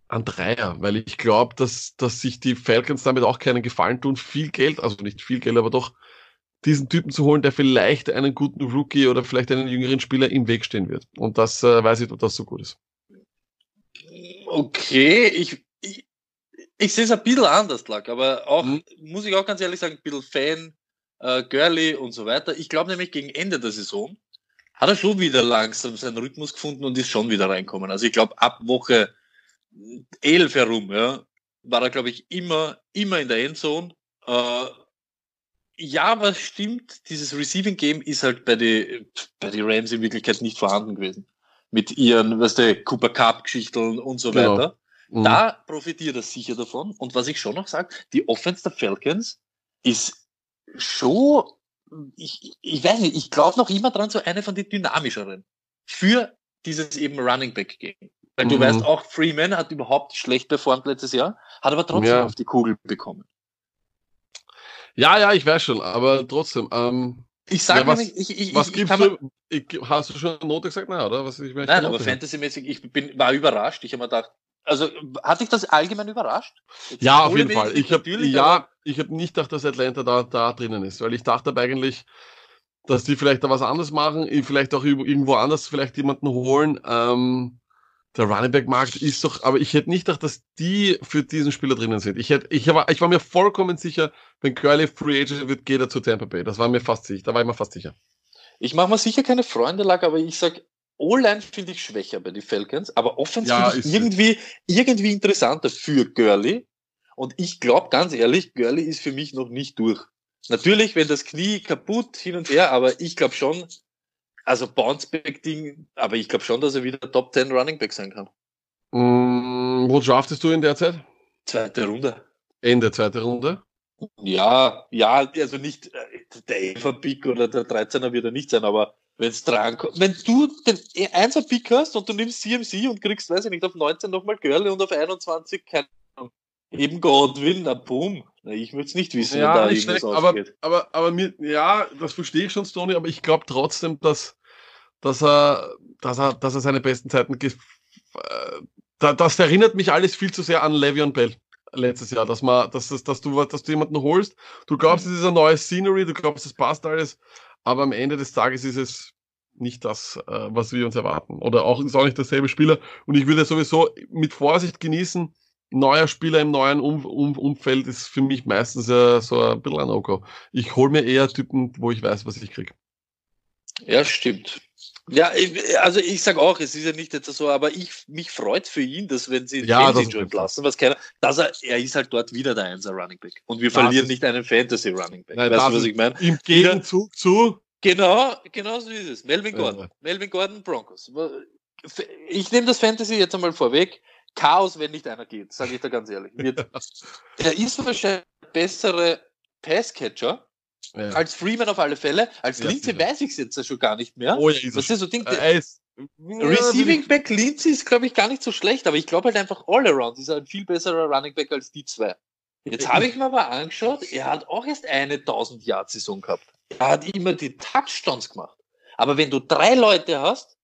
ein Dreier, weil ich glaube, dass, dass sich die Falcons damit auch keinen Gefallen tun, viel Geld, also nicht viel Geld, aber doch diesen Typen zu holen, der vielleicht einen guten Rookie oder vielleicht einen jüngeren Spieler im Weg stehen wird. Und das äh, weiß ich, ob das so gut ist. Okay, ich, ich, ich sehe es ein bisschen anders, Lack, aber auch, Mhm. muss ich auch ganz ehrlich sagen, ein bisschen Fan, äh, Girly und so weiter. Ich glaube nämlich gegen Ende der Saison hat er schon wieder langsam seinen Rhythmus gefunden und ist schon wieder reinkommen. Also ich glaube, ab Woche 11 herum, ja, war er, glaube ich, immer, immer in der Endzone. Äh, ja, was stimmt, dieses Receiving Game ist halt bei die, bei die Rams in Wirklichkeit nicht vorhanden gewesen. Mit ihren, weißt du, Cooper Cup Geschichten und so Genau. weiter. Mhm. Da profitiert er sicher davon. Und was ich schon noch sage, die Offense der Falcons ist schon, ich, ich weiß nicht, ich glaube noch immer dran, so eine von den dynamischeren für dieses eben Running Back Game. Weil du Mhm. weißt, auch Freeman hat überhaupt schlecht performt letztes Jahr, hat aber trotzdem Ja. auf die Kugel bekommen. Ja, ja, ich weiß schon, aber trotzdem. Ähm, Ich sage Ja, was- nämlich, ich, ich, was ich, gibst du? Ich, hast du schon eine Note gesagt? Nein, oder? Was, ich möchte Nein, aber fantasymäßig, ich bin, war überrascht. Ich habe mir gedacht, also hat dich das allgemein überrascht? Jetzt Ja, auf jeden Fall. Ich habe ja, ich habe nicht gedacht, dass Atlanta da, da drinnen ist, weil ich dachte aber eigentlich, dass die vielleicht da was anderes machen, ich vielleicht auch irgendwo anders vielleicht jemanden holen. Ähm, der Running Back Markt ist doch, aber ich hätte nicht gedacht, dass die für diesen Spieler drinnen sind. Ich hätte, ich war, ich war mir vollkommen sicher, wenn Curly Free Agent wird, geht er zu Tampa Bay. Das war mir fast sicher. Da war ich mir fast sicher. Ich mache mir sicher keine Freunde, Lack, aber ich sag, O-Line finde ich schwächer bei den Falcons, aber Offense Ja, irgendwie, irgendwie interessanter für Gurley. Und ich glaube ganz ehrlich, Gurley ist für mich noch nicht durch. Natürlich, wenn das Knie kaputt hin und her, aber ich glaube schon, also Bounceback-Ding, aber ich glaube schon, dass er wieder Top 10 Running Back sein kann. Mm, wo draftest du in der Zeit? Zweite Runde. Ende zweite Runde. Ja, ja, also nicht äh, der 11er Pick oder der 13er wird er nicht sein, aber wenn es dran kommt, wenn du den 1er Pick hast und du nimmst CMC und kriegst, weiß ich nicht, auf 19 nochmal Girl und auf 21 kein eben Godwin, na boom. Ich würde es nicht wissen, Ja, wenn da nicht irgendwas schlecht, aber, ausgeht. aber, aber mir, ja, das verstehe ich schon, Stoney, aber ich glaube trotzdem, dass, dass er, dass er, dass er seine besten Zeiten, äh, da, das erinnert mich alles viel zu sehr an Le'Veon Bell letztes Jahr, dass man, dass, dass, dass du, dass du jemanden holst, du glaubst, es ist eine neue Scenery, du glaubst, es passt alles, aber am Ende des Tages ist es nicht das, äh, was wir uns erwarten. Oder auch ist auch nicht derselbe Spieler. Und ich würde sowieso mit Vorsicht genießen. Neuer Spieler im neuen um um Umfeld ist für mich meistens äh, so ein bisschen ein No-Go. Ich hole mir eher Typen, wo ich weiß, was ich krieg. Ja, stimmt. Ja, ich- also ich sag auch, es ist ja nicht jetzt so, aber ich mich freut für ihn, dass wenn sie Ja, wenn das entlassen, was keiner, dass er, er ist halt dort wieder der Einser Running Back. Und wir Das verlieren nicht einen Fantasy Running Back. Nein, weißt du, was ich meine? Im Gegenzug zu, Genau, genau so ist es. Melvin Ja. Gordon. Melvin Gordon Broncos. Ich nehme das Fantasy jetzt einmal vorweg. Chaos, wenn nicht einer geht, sage ich da ganz ehrlich. Wird, er ist wahrscheinlich der bessere Passcatcher ja. als Freeman auf alle Fälle. Als Ja, Lindsay weiß ich es jetzt schon gar nicht mehr. oh ja, ist Was ist so Ding? Äh, ist, Receiving Back Lindsay ist, glaube ich, gar nicht so schlecht, aber ich glaube halt einfach all around ist er ein viel besserer Running Back als die zwei. Jetzt habe ich mir aber angeschaut, er hat auch erst eine 1000 Yard Saison gehabt. Er hat immer die Touchdowns gemacht. Aber wenn du drei Leute hast,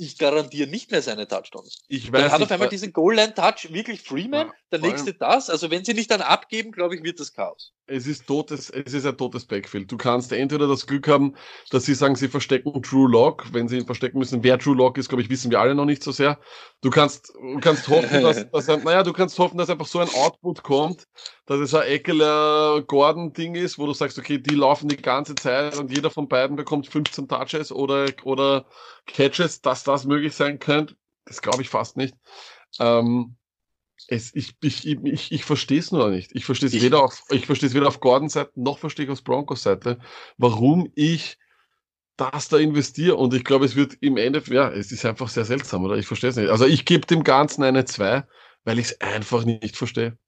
ich garantiere nicht mehr seine Touchdowns. Ich Dann weiß hat nicht, auf einmal diesen Goal-Line-Touch wirklich Freeman, Ja, der nächste das. Also wenn sie nicht dann abgeben, glaube ich, wird das Chaos. Es ist totes, es ist ein totes Backfield. Du kannst entweder das Glück haben, dass sie sagen, sie verstecken Drew Lock. Wenn sie ihn verstecken müssen, wer Drew Lock ist, glaube ich, wissen wir alle noch nicht so sehr. Du kannst, du kannst hoffen, dass, dass ein, naja, du kannst hoffen, dass einfach so ein Output kommt, dass es ein Eckler Gordon Ding ist, wo du sagst, okay, die laufen die ganze Zeit und jeder von beiden bekommt 15 Touches oder, oder Catches, dass das möglich sein könnte. Das glaube ich fast nicht. Ähm, es, ich, ich, ich, ich, ich verstehe es nur nicht. Ich verstehe es Ich- weder auf, ich verstehe es weder auf Gordons Seite noch verstehe ich auf Broncos Seite, warum ich das da investiere. Und ich glaube, es wird im Endeffekt, ja, es ist einfach sehr seltsam, oder? Ich verstehe es nicht. Also ich gebe dem Ganzen eine 2, weil ich es einfach nicht verstehe.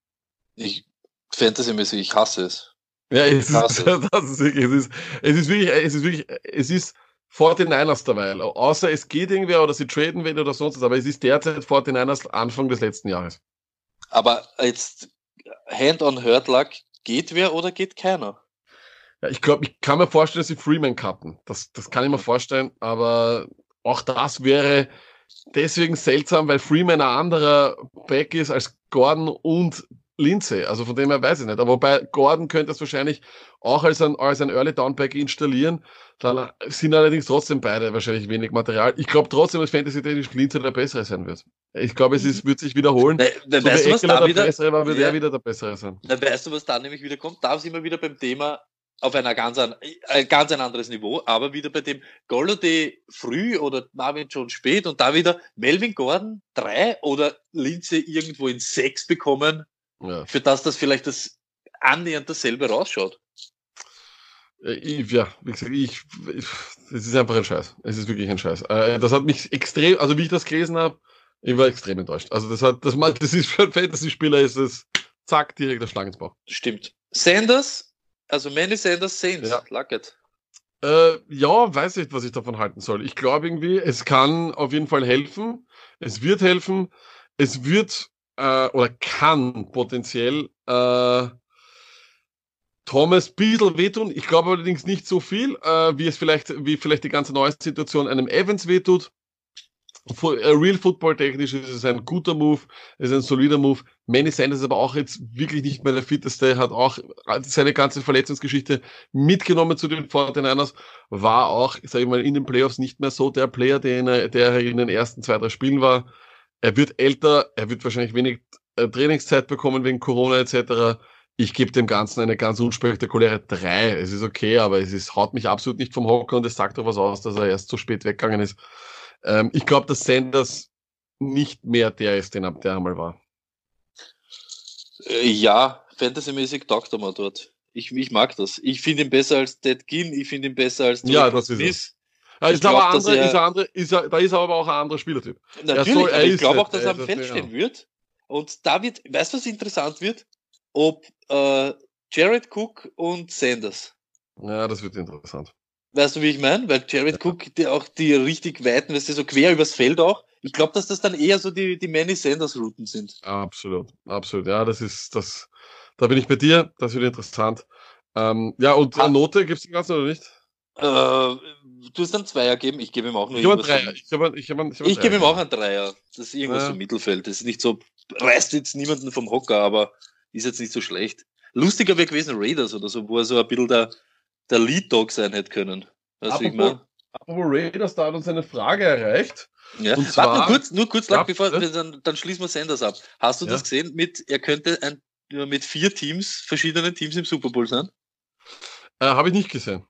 Ich, Fantasy-mäßig, ich hasse es. Ja, es ist, das ist wirklich, es ist, es ist wirklich, es ist wirklich, es ist 49ers derweil. Außer es geht irgendwer oder sie traden wen oder sonst was, aber es ist derzeit 49ers Anfang des letzten Jahres. Aber jetzt Hand on Hurt Luck, geht wer oder geht keiner? Ja, ich glaube, ich kann mir vorstellen, dass sie Freeman cutten. Das, das kann ich mir vorstellen, aber auch das wäre deswegen seltsam, weil Freeman ein anderer Back ist als Gordon und Lindsay. Also von dem her weiß ich nicht. Aber bei Gordon könnte es wahrscheinlich auch als ein, als ein Early Down Back installieren. Dann sind allerdings trotzdem beide wahrscheinlich wenig Material. Ich glaube trotzdem, dass Fantasy technisch Lindsay der bessere sein wird. Ich glaube, es ist, wird sich wiederholen. We we So weißt du, was da der wieder, bessere war, wird Ja. er wieder der bessere sein. Na, weißt du, was da nämlich wieder kommt? Da sind wir wieder beim Thema auf einer ganz, an, äh, ganz ein anderes Niveau, aber wieder bei dem Golladay früh oder Marvin Jones spät und da wieder Melvin Gordon drei oder Lindsay irgendwo in sechs bekommen, Ja. für das das vielleicht das annähernd dasselbe rausschaut. Äh, Ich, ja, wie gesagt, ich, ich, es ist einfach ein Scheiß. Es ist wirklich ein Scheiß. Äh, das hat mich extrem, also wie ich das gelesen habe, ich war extrem enttäuscht. Also das hat, das, macht- das ist für einen Fantasy-Spieler ist es, zack, direkt der Schlag ins Bauch. Stimmt. Sanders, also Manny Sanders Saints, Ja. Luck it. Äh, ja, weiß nicht, was ich davon halten soll. Ich glaube irgendwie, es kann auf jeden Fall helfen. Es wird helfen. Es wird äh, oder kann potenziell äh, Thomas bisschen wehtun. Ich glaube allerdings nicht so viel, äh, wie es vielleicht, wie vielleicht die ganze neue Situation einem Evans wehtut. Äh, Real Football technisch ist es ein guter Move, ist ein solider Move. Manny Sanders ist aber auch jetzt wirklich nicht mehr der fitteste, hat auch seine ganze Verletzungsgeschichte mitgenommen zu den 49ers, war auch, sag ich mal, in den Playoffs nicht mehr so der Player, er, der er in den ersten zwei, drei Spielen war. Er wird älter, er wird wahrscheinlich wenig äh, Trainingszeit bekommen wegen Corona etc. Ich gebe dem Ganzen eine ganz unspektakuläre drei. Es ist okay, aber es ist, haut mich absolut nicht vom Hocker und es sagt doch was aus, dass er erst zu spät weggegangen ist. Ähm, ich glaube, dass Sanders nicht mehr der ist, den er, der einmal war. Äh, ja, Fantasy-mäßig taugt er mal dort. Ich, ich mag das. Ich finde ihn besser als Ted Ginn, ich finde ihn besser als Ja, Joaquin das ist er. Smith. Ja, Ich ist aber glaub, dass andere, er- ist er andere, ist er, da ist er aber auch ein anderer Spielertyp. Natürlich, soll- er ich glaube auch, dass er er am Feld stehen ja. wird. Und da wird, weißt du, was interessant wird? Ob äh, Jared Cook und Sanders. Ja, das wird interessant. Weißt du, wie ich meine? Weil Jared Cook, der auch die richtig weiten, weißt du, so quer übers Feld auch. Ich glaube, dass das dann eher so die, die Manny Sanders Routen sind. Absolut, absolut. Ja, das ist das. Da bin ich bei dir. Das wird interessant. Ähm, ja, und Ah. eine Note gibt's den ganzen oder nicht? Äh, du hast einen Zweier geben, ich gebe ihm auch nur Ich irgendwas Dreier. Ich, hab, einen- ich, hab, einen- ich, hab einen Ich gebe ihm auch einen Dreier. Das ist irgendwas Ja. im Mittelfeld. Das ist nicht so, reißt jetzt niemanden vom Hocker, aber ist jetzt nicht so schlecht. Lustiger wäre gewesen Raiders oder so, wo er so ein bisschen der, der Lead Dog sein hätte können. Weißt wie ich Apropos, meine? Apropos Raiders, da hat uns eine Frage erreicht. Ja. Und Warte zwar- nur kurz, nur kurz, lang, bevor dann, dann schließen wir Sanders ab. Hast du Ja. das gesehen? Mit, er könnte ein, mit vier Teams, verschiedenen Teams im Super Bowl sein. Äh, Habe ich nicht gesehen.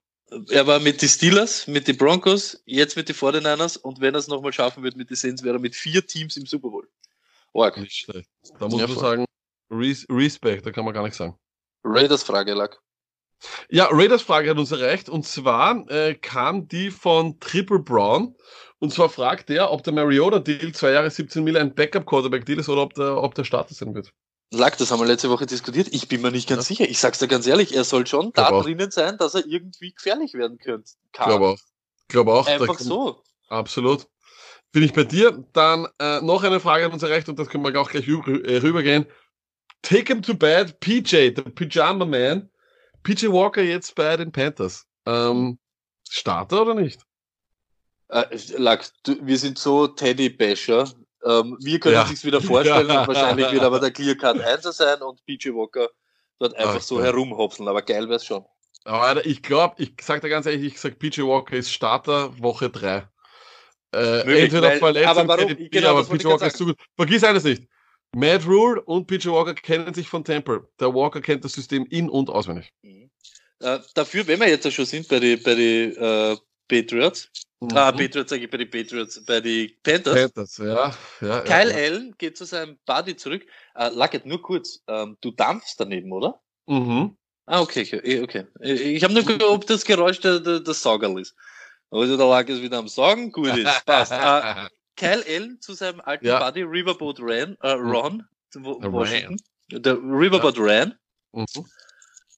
Er war mit den Steelers, mit den Broncos, jetzt mit den 49ers und wenn er es nochmal schaffen wird mit den Saints, wäre er mit vier Teams im Super Bowl. Org. Nicht schlecht. Da muss Ja, man sagen, Res Respect, da kann man gar nichts sagen. Raiders Frage lag. Ja, Raiders Frage hat uns erreicht und zwar äh, kam die von Triple Brown und zwar fragt er, ob der Mariota Deal zwei Jahre 17 Mille ein Backup Quarterback Deal ist oder ob der, ob der Starter sein wird. Lag, das haben wir letzte Woche diskutiert. Ich bin mir nicht ganz sicher. Ich sag's dir ganz ehrlich, er soll schon da auch. drinnen sein, dass er irgendwie gefährlich werden könnte. Kann. Glaube auch. Glaube auch. Einfach kann- so. Absolut. Bin ich bei dir. Dann äh, noch eine Frage hat uns erreicht und das können wir auch gleich äh, rübergehen. Take him to bed, PJ, the Pyjama Man. PJ Walker jetzt bei den Panthers. Ähm, Starter oder nicht? Äh, Lack, du, wir sind so Teddy-Basher. Ähm, wir können Ja. uns sich's wieder vorstellen Ja. und wahrscheinlich wird aber der Clear-Cut 1 sein und PJ Walker dort einfach Ach, so ja. herumhopseln. Aber geil wär's schon. Aber ich glaube, ich sag dir ganz ehrlich, ich sag PJ Walker ist Starter Woche 3. Äh, Möglich, entweder weil- verletzt aber warum? KDP, Genau, aber PJ Walker ist zu gut. Vergiss eines nicht. Matt Rule und PJ Walker kennen sich von Temple. Der Walker kennt das System in- und auswendig. Äh, dafür, wenn wir jetzt schon sind bei den bei die, äh, Patriots, Mhm. ah, Patriots sage ich bei den Patriots, bei den Panthers, Panthers, ja. ja Kyle ja. Allen geht zu seinem Buddy zurück. Äh, Luckett, nur kurz, ähm, du dampfst daneben, oder? Mhm. Ah, okay, okay. okay. Ich habe nur geguckt, ob das Geräusch der, der, der Saugerl ist. Also der lag es wieder am Saugen, gut ist, passt. Äh, Kyle Allen zu seinem alten Ja. Buddy Riverboat Ran, äh, Ron, wo, Der Washington. Der Riverboat Ran. Mhm.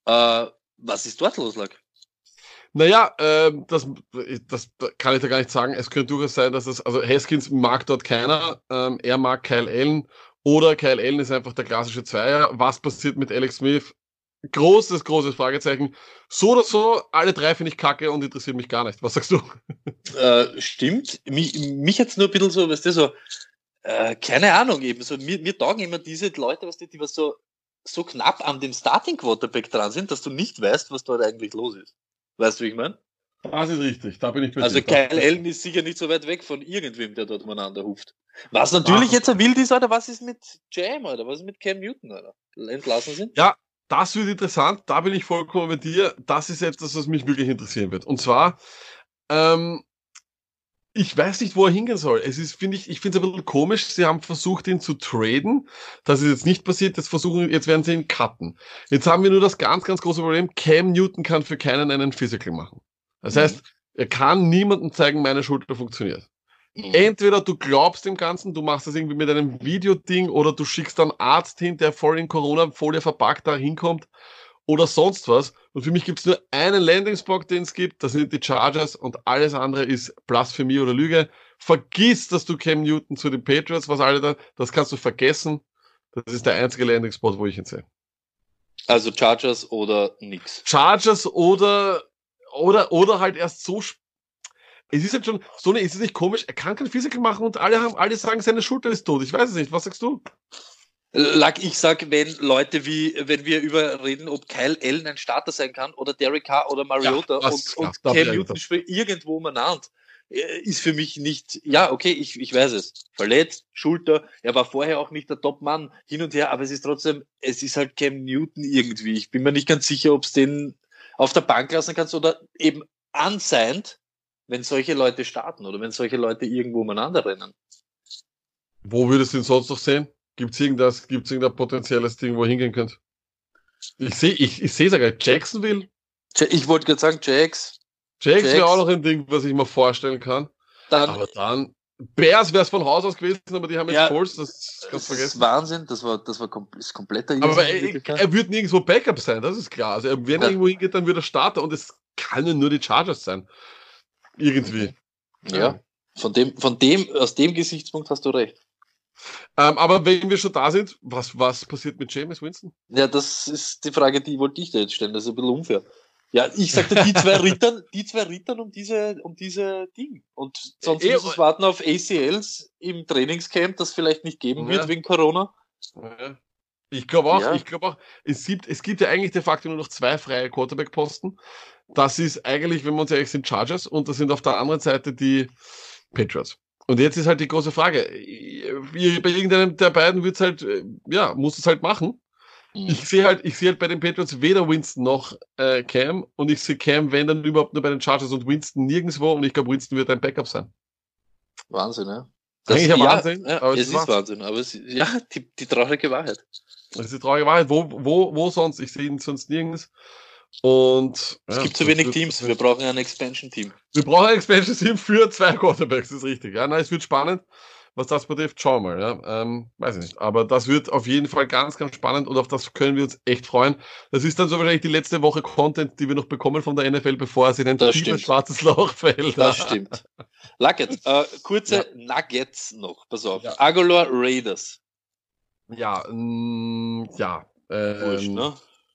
Äh, was ist dort los, Lack? Naja, ähm, das, das kann ich da gar nicht sagen. Es könnte durchaus sein, dass es, also Haskins mag dort keiner, ähm, er mag Kyle Allen oder Kyle Allen ist einfach der klassische Zweier. Was passiert mit Alex Smith? Großes, großes Fragezeichen. So oder so, alle drei finde ich kacke und interessiert mich gar nicht. Was sagst du? Äh, stimmt. Mich, mich jetzt nur ein bisschen so, weißt du, so, äh, keine Ahnung, eben so, mir, mir taugen immer diese Leute, weißt du, die was so, so knapp an dem Starting Quarterback dran sind, dass du nicht weißt, was dort eigentlich los ist. Weißt du, wie ich meine? Das ist richtig, da bin ich bei Also. Kyle Allen ist sicher nicht so weit weg von irgendwem, der dort umeinander huft. Was natürlich Ach. jetzt ein wild ist, Alter, was ist mit Jam, Alter? Was ist mit Cam Newton, Alter? Entlassen sind? Ja, das wird interessant. Da bin ich vollkommen bei dir. Das ist etwas, was mich wirklich interessieren wird. Und zwar, ähm, ich weiß nicht, wo er hingehen soll. Es ist, finde ich, ich finde es ein bisschen komisch. Sie haben versucht, ihn zu traden. Das ist jetzt nicht passiert. Jetzt versuchen, jetzt werden sie ihn cutten. Jetzt haben wir nur das ganz, ganz große Problem. Cam Newton kann für keinen einen Physical machen. Das Mhm. heißt, er kann niemandem zeigen, meine Schulter funktioniert. Entweder du glaubst dem Ganzen, du machst das irgendwie mit einem Videoding oder du schickst dann einen Arzt hin, der voll in Corona-Folie verpackt da hinkommt oder sonst was. Und für mich gibt es nur einen Landing-Spot, den es gibt, das sind die Chargers und alles andere ist Blasphemie oder Lüge. Vergiss, dass du Cam Newton zu den Patriots, was alle da, das kannst du vergessen. Das ist der einzige Landing-Spot, wo ich ihn sehe. Also Chargers oder nix. Chargers oder, oder, oder halt erst so. sp- Es ist halt schon, so eine, ist es nicht komisch? Er kann kein Physical machen und alle haben, alle sagen, seine Schulter ist tot. Ich weiß es nicht. Was sagst du? Lack, ich sag, wenn Leute wie, wenn wir über reden, ob Kyle Allen ein Starter sein kann oder Derek Carr oder Mariota Ja, und, ja, und bin Cam Newton spielt irgendwo umeinander, äh, ist für mich nicht, ja, okay, ich, ich weiß es. Verletzt, Schulter, er war vorher auch nicht der Top-Mann, hin und her, aber es ist trotzdem, es ist halt Cam Newton irgendwie. Ich bin mir nicht ganz sicher, ob es den auf der Bank lassen kannst oder eben unsigned, wenn solche Leute starten oder wenn solche Leute irgendwo umeinander rennen. Wo würdest du ihn sonst noch sehen? Gibt's irgendwas, gibt's irgendein potenzielles Ding, wo ihr hingehen könnt? Ich sehe, ich, ich sehe sogar Jacksonville. Ja- Ich wollte gerade sagen, Jax, Jax wäre auch noch ein Ding, was ich mir vorstellen kann. dann Aber dann, Bears wäre es von Haus aus gewesen, aber die haben jetzt Ja, Colts, das kannst du Das ist vergessen. Wahnsinn, das war, das war kom ist kompletter Aber er, er wird nirgendwo Backup sein, das ist klar. Also er- wenn er Ja. irgendwo hingeht, dann wird er Starter und es kann ja nur die Chargers sein. Irgendwie. ja, von dem, von dem, aus dem Gesichtspunkt hast du recht. Ähm, aber wenn wir schon da sind, was, was passiert mit James Winston? Ja, das ist die Frage, die wollte ich dir jetzt stellen. Das ist ein bisschen unfair. Ja, ich sagte, die zwei Rittern, die zwei Rittern um diese, um diese Ding. Und sonst Eh, muss es warten auf ACLs im Trainingscamp, das vielleicht nicht geben wird Ja. wegen Corona. Ja. Ich glaube auch, Ja. ich glaube auch, es gibt, es gibt ja eigentlich de facto nur noch zwei freie Quarterback-Posten. Das ist eigentlich, wenn wir uns ehrlich sind, Chargers und das sind auf der anderen Seite die Patriots. Und jetzt ist halt die große Frage, bei irgendeinem der beiden wird's halt, äh, ja, muss es halt machen. Mhm. Ich sehe halt, ich sehe halt bei den Patriots weder Winston noch äh, Cam und ich sehe Cam, wenn dann überhaupt nur bei den Chargers und Winston nirgendwo und ich glaube, Winston wird ein Backup sein. Wahnsinn, ja. Eigentlich ein Wahnsinn, Ja, aber es es ist ist Wahnsinn, aber es, ja, die, die traurige Wahrheit. Das ist die traurige Wahrheit. Wo, wo, wo sonst? Ich sehe ihn sonst nirgends. Und Es ja, gibt zu wenig Teams, wir brauchen ein Expansion-Team. Wir brauchen ein Expansion Team für zwei Quarterbacks, das ist richtig. Ja, nein, es wird spannend, was das betrifft. Schauen wir mal, ja. Ähm, weiß ich nicht. Aber das wird auf jeden Fall ganz, ganz spannend und auf das können wir uns echt freuen. Das ist dann so wahrscheinlich die letzte Woche Content, die wir noch bekommen von der NFL, bevor es in ein tiefes schwarzes Loch fällt. Das stimmt. Luckett, äh, kurze Nuggets noch, pass auf. Ja. Agolor Raiders. Ja, mh, ja. Wurscht, Ähm, ne?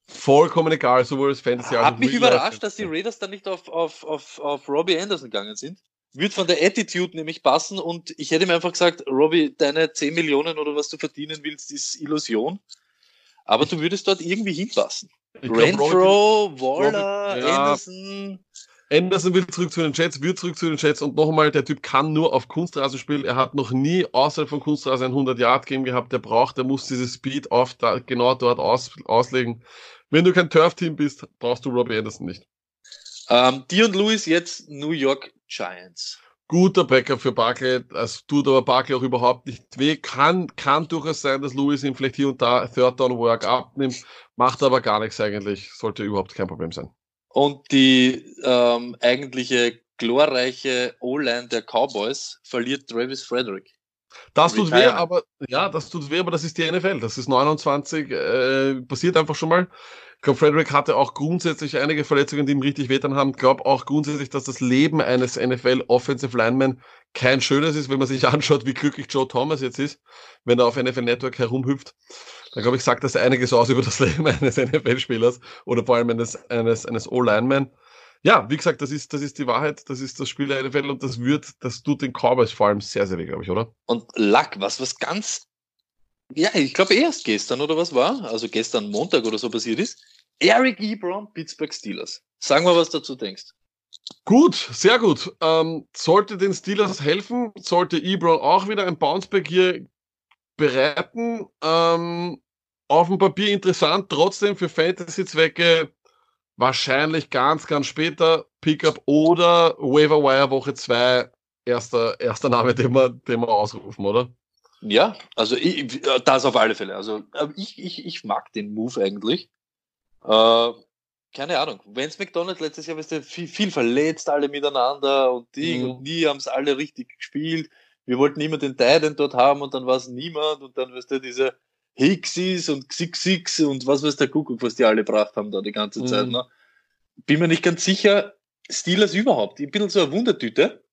Vollkommen egal, sowohl als Fantasy als Hat mich überrascht, dass die Raiders dann nicht auf, auf, auf, auf Robbie Anderson gegangen sind. Wird von der Attitude nämlich passen und ich hätte mir einfach gesagt, Robbie, deine 10 Millionen oder was du verdienen willst, ist Illusion. Aber du würdest dort irgendwie hinpassen. Renfro, Waller, Robbie- ja. Anderson. Anderson will zurück zu den Jets, wird zurück zu den Jets und nochmal, der Typ kann nur auf Kunstrasen spielen. Er hat noch nie außerhalb von Kunstrasen ein 100-Yard-Game gehabt. Der braucht, der muss dieses Speed auf da, genau dort aus, auslegen. Wenn du kein Turf-Team bist, brauchst du Robbie Anderson nicht. Ähm, Dion Lewis jetzt New York Giants. Guter Backup für Barkley, das tut aber Barkley auch überhaupt nicht weh. Kann, kann durchaus sein, dass Lewis ihm vielleicht hier und da Third Down Work abnimmt, macht aber gar nichts eigentlich, sollte überhaupt kein Problem sein. Und die ähm, eigentliche glorreiche O-Line der Cowboys verliert Travis Frederick. Das tut weh, aber ja, das tut weh, aber das ist die NFL. Das ist 29, äh, passiert einfach schon mal. Ich glaube, Frederick hatte auch grundsätzlich einige Verletzungen, die ihm richtig wehtan haben. Ich glaube auch grundsätzlich, dass das Leben eines NFL Offensive Lineman kein schönes ist, wenn man sich anschaut, wie glücklich Joe Thomas jetzt ist, wenn er auf NFL Network herumhüpft. Dann glaube ich, sagt das einiges aus über das Leben eines NFL-Spielers oder vor allem eines, eines, eines O-Lineman. Ja, wie gesagt, das ist, das ist die Wahrheit, das ist das Spiel der NFL und das wird, das tut den Cowboys vor allem sehr, sehr weh, glaube ich, oder? Und Luck, was, was ganz, ja, ich glaube erst gestern oder was war, also gestern Montag oder so passiert ist. Eric Ebron, Pittsburgh Steelers. Sag mal, was dazu denkst. Gut, sehr gut. Ähm, sollte den Steelers helfen, sollte Ebron auch wieder ein Bounceback hier bereiten. Ähm, auf dem Papier interessant, trotzdem für Fantasy-Zwecke wahrscheinlich ganz, ganz später Pickup oder Waiver Wire Woche 2 erster, erster Name, den wir, den wir ausrufen, oder? Ja, also ich, das auf alle Fälle. Also aber ich, ich, ich mag den Move eigentlich. Äh, keine Ahnung. Vance McDonald letztes Jahr du, viel, viel verletzt, alle miteinander und Ding Mhm. und nie haben es alle richtig gespielt. Wir wollten immer den Titan dort haben und dann war es niemand und dann weißt du, diese Hicksis und Xixix und was weiß der Kuckuck, was die alle gebracht haben da die ganze Zeit. Mhm. Ne? Bin mir nicht ganz sicher, Steelers überhaupt. Ein bisschen so eine Wundertüte.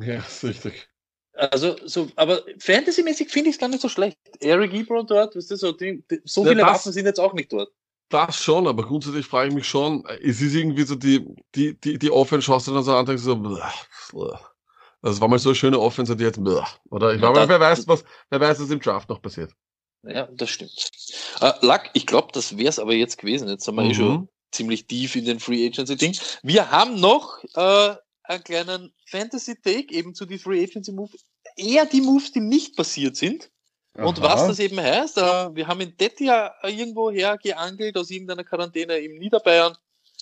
Ja, ist richtig. Also, so, aber fantasymäßig finde ich es gar nicht so schlecht. Eric Ebron dort, weißt du, so, die, die, so Ja, viele das- Waffen sind jetzt auch nicht dort. Das schon, aber grundsätzlich frage ich mich schon, es ist irgendwie so die, die, die, die Offense schaust du dann so an und so, bleh, bleh. das war mal so eine schöne Offense und jetzt, bleh. oder ich glaube, wer weiß, was, wer weiß, was im Draft noch passiert. Ja, das stimmt. Äh, Lack, ich glaube, das wäre es aber jetzt gewesen. Jetzt sind wir eh Mhm. schon ziemlich tief in den Free Agency Ding. Wir haben noch äh, einen kleinen Fantasy Take eben zu die Free Agency Move. Eher die Moves, die nicht passiert sind. Und Aha. was das eben heißt, äh, wir haben in Detti ja irgendwo her geangelt aus irgendeiner Quarantäne im Niederbayern.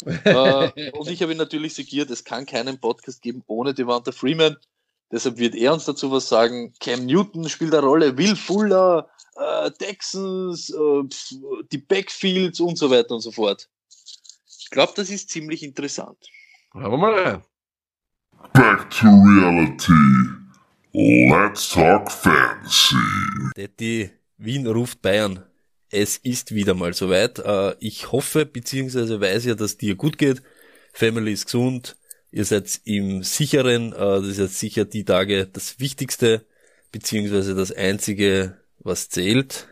äh, und ich habe ihn natürlich segiert, es kann keinen Podcast geben ohne Devonta Freeman. Deshalb wird er uns dazu was sagen. Cam Newton spielt eine Rolle, Will Fuller, äh, Texans, äh, die Backfields und so weiter und so fort. Ich glaube, das ist ziemlich interessant. Hören wir mal rein. Back to reality. Let's talk fantasy. Detti, Wien ruft Bayern. Es ist wieder mal soweit. Äh, Ich hoffe, beziehungsweise weiß ja, dass dir gut geht. Family ist gesund. Ihr seid im sicheren. äh, Das ist jetzt sicher die Tage das Wichtigste, beziehungsweise das Einzige, was zählt.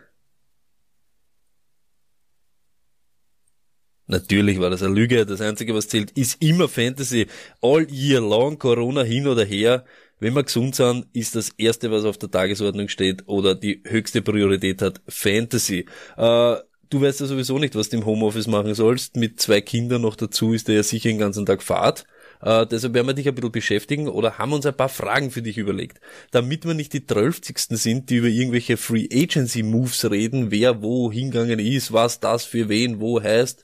Natürlich war das eine Lüge. Das Einzige, was zählt, ist immer Fantasy. All year long, Corona hin oder her. wenn wir gesund sind, ist das erste, was auf der Tagesordnung steht oder die höchste Priorität hat, Fantasy. Äh, du weißt ja sowieso nicht, was du im Homeoffice machen sollst. Mit zwei Kindern noch dazu ist der ja sicher den ganzen Tag Fahrt. Äh, deshalb werden wir dich ein bisschen beschäftigen oder haben uns ein paar Fragen für dich überlegt. Damit wir nicht die Zwölfzigsten sind, die über irgendwelche Free Agency Moves reden, wer wo hingegangen ist, was das für wen wo heißt,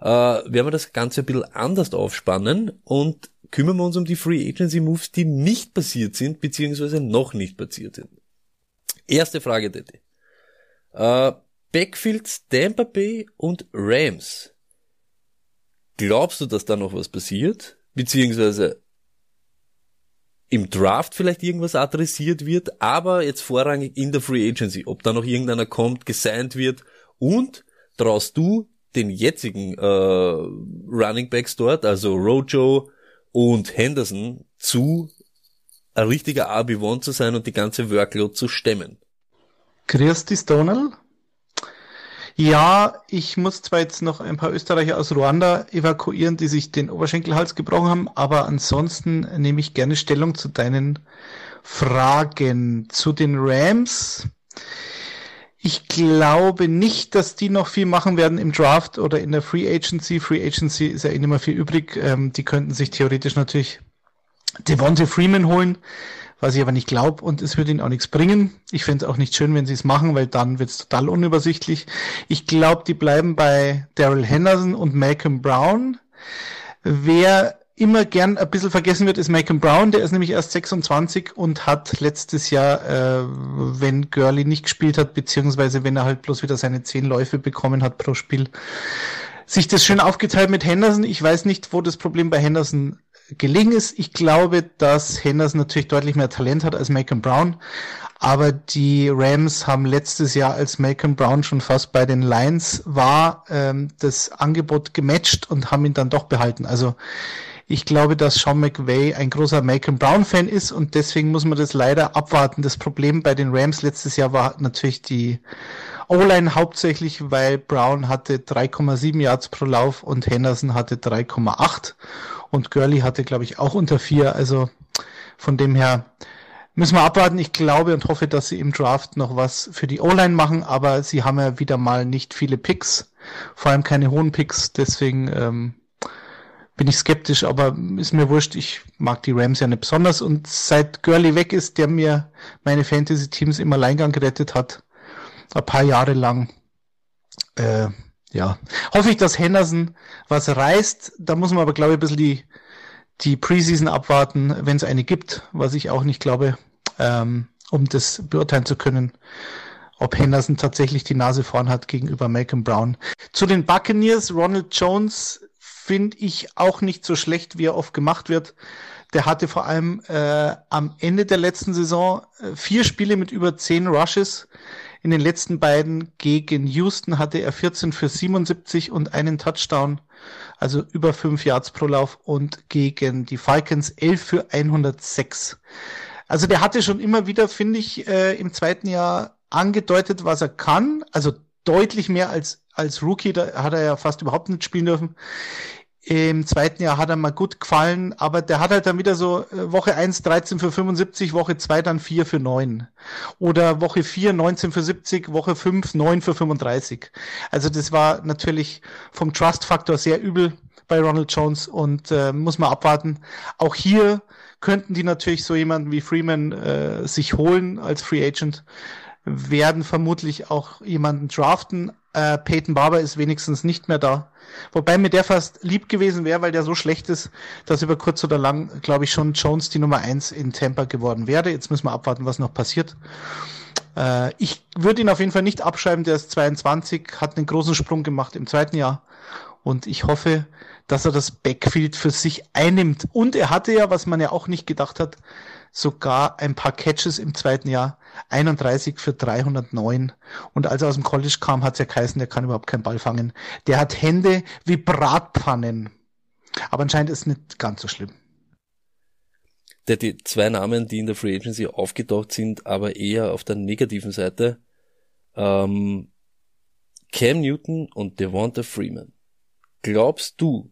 äh, werden wir das Ganze ein bisschen anders aufspannen und kümmern wir uns um die Free Agency Moves, die nicht passiert sind, beziehungsweise noch nicht passiert sind. Erste Frage, Daddy. Äh, Backfields Tampa Bay und Rams. Glaubst du, dass da noch was passiert? Beziehungsweise im Draft vielleicht irgendwas adressiert wird, aber jetzt vorrangig in der Free Agency, ob da noch irgendeiner kommt, gesigned wird und traust du den jetzigen äh, Running Backs dort, also Rojo und Henderson, zu ein richtiger RB1 zu sein und die ganze Workload zu stemmen. Dich, Donald. Ja, ich muss zwar jetzt noch ein paar Österreicher aus Ruanda evakuieren, die sich den Oberschenkelhals gebrochen haben, aber ansonsten nehme ich gerne Stellung zu deinen Fragen. Zu den Rams. Ich glaube nicht, dass die noch viel machen werden im Draft oder in der Free Agency. Free Agency ist ja eh nicht mehr viel übrig. Ähm, die könnten sich theoretisch natürlich Devontae Freeman holen was ich aber nicht glaube und es würde ihnen auch nichts bringen. Ich fände es auch nicht schön, wenn sie es machen, weil dann wird es total unübersichtlich. Ich glaube, die bleiben bei Daryl Henderson und Malcolm Brown. Wer immer gern ein bisschen vergessen wird, ist Malcolm Brown. Der ist nämlich erst 26 und hat letztes Jahr, äh, wenn Gurley nicht gespielt hat, beziehungsweise wenn er halt bloß wieder seine zehn Läufe bekommen hat pro Spiel, sich das schön aufgeteilt mit Henderson. Ich weiß nicht, wo das Problem bei Henderson gelingen ist. Ich glaube, dass Henderson natürlich deutlich mehr Talent hat als Macon Brown. Aber die Rams haben letztes Jahr, als Macon Brown schon fast bei den Lions war, ähm, das Angebot gematcht und haben ihn dann doch behalten. Also ich glaube, dass Sean McVay ein großer Macon Brown Fan ist und deswegen muss man das leider abwarten. Das Problem bei den Rams letztes Jahr war natürlich die O-Line hauptsächlich, weil Brown hatte 3,7 Yards pro Lauf und Henderson hatte 3,8 und Gurley hatte, glaube ich, auch unter vier. Also von dem her müssen wir abwarten. Ich glaube und hoffe, dass sie im Draft noch was für die O-Line machen, aber sie haben ja wieder mal nicht viele Picks, vor allem keine hohen Picks. Deswegen ähm, bin ich skeptisch, aber ist mir wurscht. Ich mag die Rams ja nicht besonders und seit Gurley weg ist, der mir meine Fantasy-Teams im Alleingang gerettet hat, ein paar Jahre lang, äh, ja, hoffe ich, dass Henderson was reißt. Da muss man aber, glaube ich, ein bisschen die, die Preseason abwarten, wenn es eine gibt, was ich auch nicht glaube, ähm, um das beurteilen zu können, ob Henderson tatsächlich die Nase vorn hat gegenüber Malcolm Brown. Zu den Buccaneers, Ronald Jones finde ich auch nicht so schlecht, wie er oft gemacht wird. Der hatte vor allem äh, am Ende der letzten Saison äh, vier Spiele mit über zehn Rushes. In den letzten beiden gegen Houston hatte er 14 für 77 und einen Touchdown, also über fünf Yards pro Lauf und gegen die Falcons 11 für 106. Also der hatte schon immer wieder, finde ich, äh, im zweiten Jahr angedeutet, was er kann. Also deutlich mehr als als Rookie, da hat er ja fast überhaupt nicht spielen dürfen. Im zweiten Jahr hat er mal gut gefallen, aber der hat halt dann wieder so äh, Woche 1 13 für 75, Woche 2 dann 4 für 9. Oder Woche 4 19 für 70, Woche 5 9 für 35. Also das war natürlich vom Trust-Faktor sehr übel bei Ronald Jones und äh, muss man abwarten. Auch hier könnten die natürlich so jemanden wie Freeman äh, sich holen als Free Agent, werden vermutlich auch jemanden draften. Äh, Peyton Barber ist wenigstens nicht mehr da. Wobei mir der fast lieb gewesen wäre, weil der so schlecht ist, dass über kurz oder lang, glaube ich, schon Jones die Nummer eins in Tampa geworden wäre. Jetzt müssen wir abwarten, was noch passiert. Äh, ich würde ihn auf jeden Fall nicht abschreiben. Der ist 22, hat einen großen Sprung gemacht im zweiten Jahr. Und ich hoffe, dass er das Backfield für sich einnimmt. Und er hatte ja, was man ja auch nicht gedacht hat, sogar ein paar Catches im zweiten Jahr. 31 für 309. Und als er aus dem College kam, hat es ja geheißen, der kann überhaupt keinen Ball fangen. Der hat Hände wie Bratpfannen. Aber anscheinend ist es nicht ganz so schlimm. Der, die zwei Namen, die in der Free Agency aufgetaucht sind, aber eher auf der negativen Seite. Ähm, Cam Newton und Devonta Freeman. Glaubst du,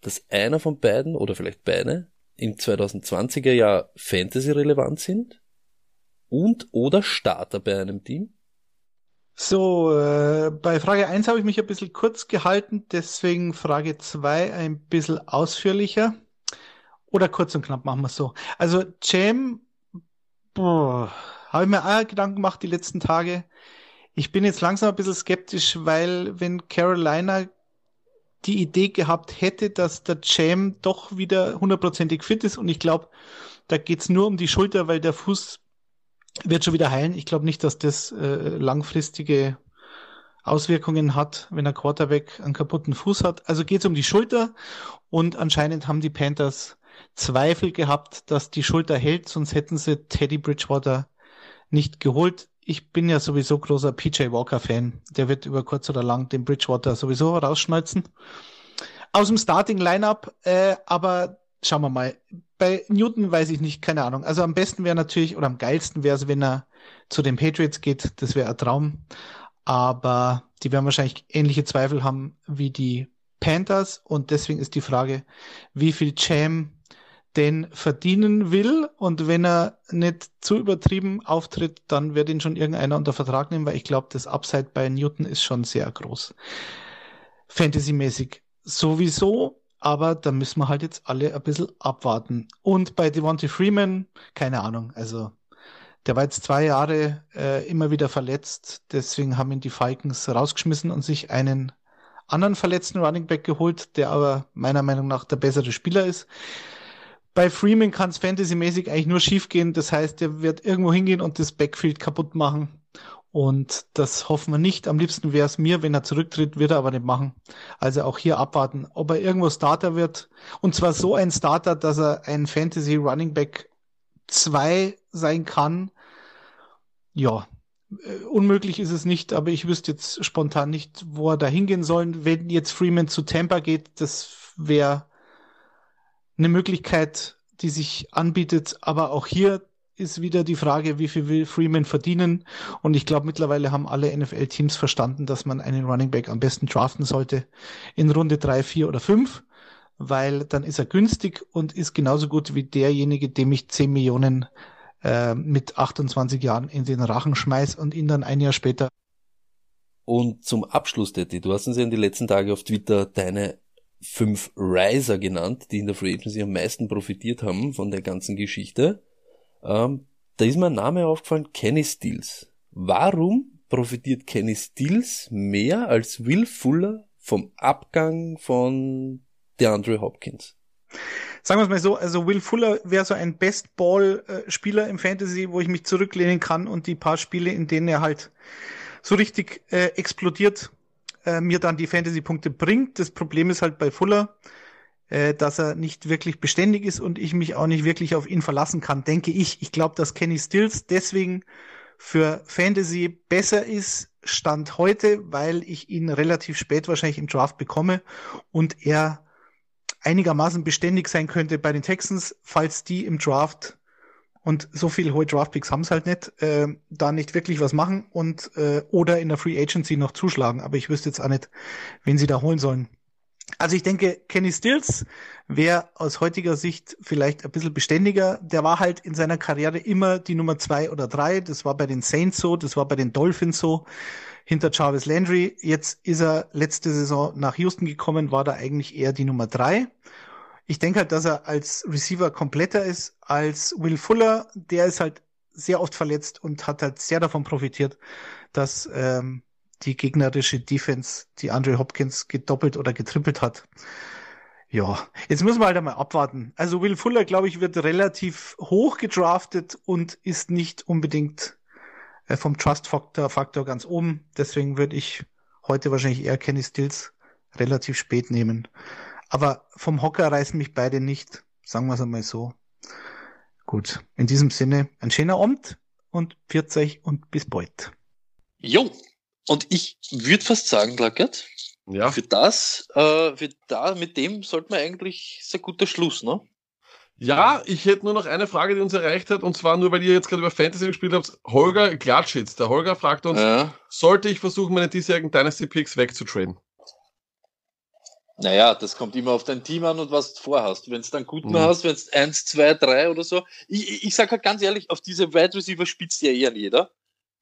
dass einer von beiden oder vielleicht beide im 2020er Jahr Fantasy relevant sind und oder Starter bei einem Team? So, äh, bei Frage 1 habe ich mich ein bisschen kurz gehalten, deswegen Frage 2 ein bisschen ausführlicher. Oder kurz und knapp machen wir es so. Also Jam, boah, habe ich mir auch Gedanken gemacht die letzten Tage. Ich bin jetzt langsam ein bisschen skeptisch, weil wenn Carolina die Idee gehabt hätte, dass der Jam doch wieder hundertprozentig fit ist und ich glaube, da geht's nur um die Schulter, weil der Fuß wird schon wieder heilen. Ich glaube nicht, dass das äh, langfristige Auswirkungen hat, wenn der Quarterback einen kaputten Fuß hat. Also geht's um die Schulter und anscheinend haben die Panthers Zweifel gehabt, dass die Schulter hält, sonst hätten sie Teddy Bridgewater nicht geholt. Ich bin ja sowieso großer PJ Walker Fan. Der wird über kurz oder lang den Bridgewater sowieso rausschnalzen. Aus dem Starting Lineup, äh, aber schauen wir mal. Bei Newton weiß ich nicht, keine Ahnung. Also am besten wäre natürlich, oder am geilsten wäre es, wenn er zu den Patriots geht. Das wäre ein Traum. Aber die werden wahrscheinlich ähnliche Zweifel haben wie die Panthers. Und deswegen ist die Frage, wie viel Jam denn verdienen will. Und wenn er nicht zu übertrieben auftritt, dann wird ihn schon irgendeiner unter Vertrag nehmen, weil ich glaube, das Upside bei Newton ist schon sehr groß. Fantasy-mäßig sowieso, aber da müssen wir halt jetzt alle ein bisschen abwarten. Und bei Devontae Freeman, keine Ahnung, also der war jetzt zwei Jahre äh, immer wieder verletzt, deswegen haben ihn die Falcons rausgeschmissen und sich einen anderen verletzten Running Back geholt, der aber meiner Meinung nach der bessere Spieler ist. Bei Freeman kann es fantasymäßig eigentlich nur schief gehen. Das heißt, er wird irgendwo hingehen und das Backfield kaputt machen. Und das hoffen wir nicht. Am liebsten wäre es mir, wenn er zurücktritt, wird er aber nicht machen. Also auch hier abwarten, ob er irgendwo Starter wird. Und zwar so ein Starter, dass er ein Fantasy Running Back 2 sein kann. Ja, äh, unmöglich ist es nicht, aber ich wüsste jetzt spontan nicht, wo er da hingehen soll. Wenn jetzt Freeman zu Tampa geht, das wäre eine Möglichkeit, die sich anbietet. Aber auch hier ist wieder die Frage, wie viel will Freeman verdienen? Und ich glaube, mittlerweile haben alle NFL-Teams verstanden, dass man einen Running Back am besten draften sollte in Runde drei, vier oder fünf, weil dann ist er günstig und ist genauso gut wie derjenige, dem ich 10 Millionen äh, mit 28 Jahren in den Rachen schmeiß und ihn dann ein Jahr später. Und zum Abschluss, Detti, du hast uns ja in den letzten Tagen auf Twitter deine fünf Riser genannt, die in der Free Agency am meisten profitiert haben von der ganzen Geschichte. Ähm, da ist mir ein Name aufgefallen, Kenny Stills. Warum profitiert Kenny Stills mehr als Will Fuller vom Abgang von DeAndre Hopkins? Sagen wir es mal so, also Will Fuller wäre so ein Best-Ball-Spieler im Fantasy, wo ich mich zurücklehnen kann und die paar Spiele, in denen er halt so richtig äh, explodiert, äh, mir dann die Fantasy-Punkte bringt. Das Problem ist halt bei Fuller, äh, dass er nicht wirklich beständig ist und ich mich auch nicht wirklich auf ihn verlassen kann, denke ich. Ich glaube, dass Kenny Stills deswegen für Fantasy besser ist, Stand heute, weil ich ihn relativ spät wahrscheinlich im Draft bekomme und er einigermaßen beständig sein könnte bei den Texans, falls die im Draft und so viele hohe Draftpicks haben es halt nicht, äh, da nicht wirklich was machen und äh, oder in der Free Agency noch zuschlagen. Aber ich wüsste jetzt auch nicht, wen sie da holen sollen. Also ich denke, Kenny Stills wäre aus heutiger Sicht vielleicht ein bisschen beständiger. Der war halt in seiner Karriere immer die Nummer zwei oder drei. Das war bei den Saints so, das war bei den Dolphins so, hinter Jarvis Landry. Jetzt ist er letzte Saison nach Houston gekommen, war da eigentlich eher die Nummer drei. Ich denke halt, dass er als Receiver kompletter ist als Will Fuller. Der ist halt sehr oft verletzt und hat halt sehr davon profitiert, dass ähm, die gegnerische Defense, die Andre Hopkins gedoppelt oder getrippelt hat. Ja, jetzt müssen wir halt einmal abwarten. Also Will Fuller, glaube ich, wird relativ hoch gedraftet und ist nicht unbedingt äh, vom Trust Factor, Faktor ganz oben. Deswegen würde ich heute wahrscheinlich eher Kenny Stills relativ spät nehmen. Aber vom Hocker reißen mich beide nicht. Sagen wir es einmal so. Gut, in diesem Sinne, ein schöner Abend und 40 und bis bald. Jo, und ich würde fast sagen, Plackert, Ja. für das, äh, für da, mit dem sollte man eigentlich sehr guter Schluss, ne? Ja, ich hätte nur noch eine Frage, die uns erreicht hat, und zwar nur, weil ihr jetzt gerade über Fantasy gespielt habt. Holger Klatschitz, der Holger fragt uns, Ja. sollte ich versuchen, meine diesjährigen Dynasty Picks wegzutraden? Naja, das kommt immer auf dein Team an und was du vorhast. Wenn es dann guten Mhm. hast, wenn es 1, 2, 3 oder so. Ich, ich, ich sage halt ganz ehrlich, auf diese Wide Receiver spitzt ja eh an jeder.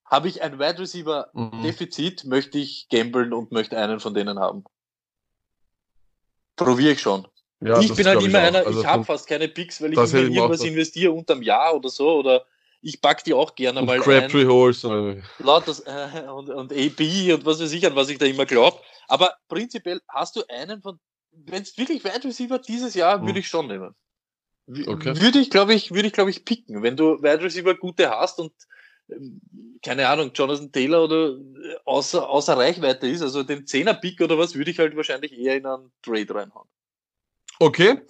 Habe ich ein Wide Receiver Mhm. Defizit, möchte ich gamblen und möchte einen von denen haben. Probiere ich schon. Ja, ich bin halt immer auch. einer, Also ich habe fast keine Picks, weil ich immer in ich auch irgendwas investiere unterm Jahr oder so. Oder ich pack die auch gerne und mal Crabtree ein. Holes. Laut das, äh, und, und AB und was weiß ich, an was ich da immer glaube. Aber prinzipiell hast du einen von, wenn es wirklich Wide Receiver dieses Jahr, Hm. würde ich schon nehmen. Okay. Würde ich, glaube ich, würde ich, glaube ich, picken. Wenn du Wide Receiver gute hast und ähm, keine Ahnung, Jonathan Taylor oder äh, außer, außer Reichweite ist, also den 10er Pick oder was, würde ich halt wahrscheinlich eher in einen Trade reinhauen. Okay.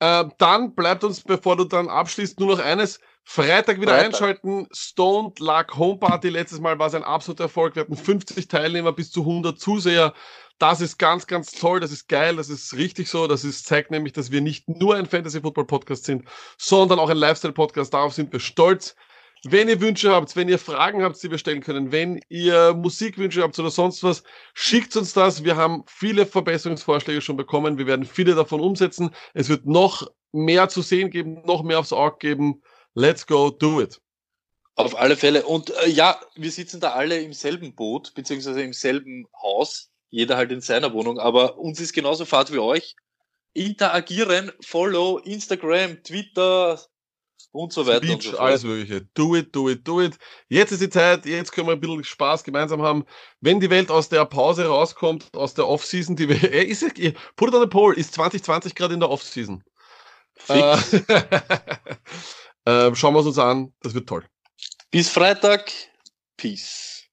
Äh, dann bleibt uns, bevor du dann abschließt, nur noch eines. Freitag wieder Freitag. einschalten. Stoned Luck Home Party. Letztes Mal war es ein absoluter Erfolg. Wir hatten 50 Teilnehmer, bis zu 100 Zuseher. Das ist ganz, ganz toll. Das ist geil. Das ist richtig so. Das ist, zeigt nämlich, dass wir nicht nur ein Fantasy Football Podcast sind, sondern auch ein Lifestyle Podcast. Darauf sind wir stolz. Wenn ihr Wünsche habt, wenn ihr Fragen habt, die wir stellen können, wenn ihr Musikwünsche habt oder sonst was, schickt uns das. Wir haben viele Verbesserungsvorschläge schon bekommen. Wir werden viele davon umsetzen. Es wird noch mehr zu sehen geben, noch mehr aufs Auge geben. Let's go, do it. Auf alle Fälle. Und äh, ja, wir sitzen da alle im selben Boot, beziehungsweise im selben Haus, jeder halt in seiner Wohnung, aber uns ist genauso fad wie euch. Interagieren, Follow, Instagram, Twitter und so weiter und Speech, so fort. alles Mögliche. Do it, do it, do it. Jetzt ist die Zeit, jetzt können wir ein bisschen Spaß gemeinsam haben. Wenn die Welt aus der Pause rauskommt, aus der Off-Season, die wir, äh, ist, put it on the poll, ist 2020 gerade in der Off-Season? Äh, Fix. äh, schauen wir es uns an, das wird toll. Bis Freitag. Peace.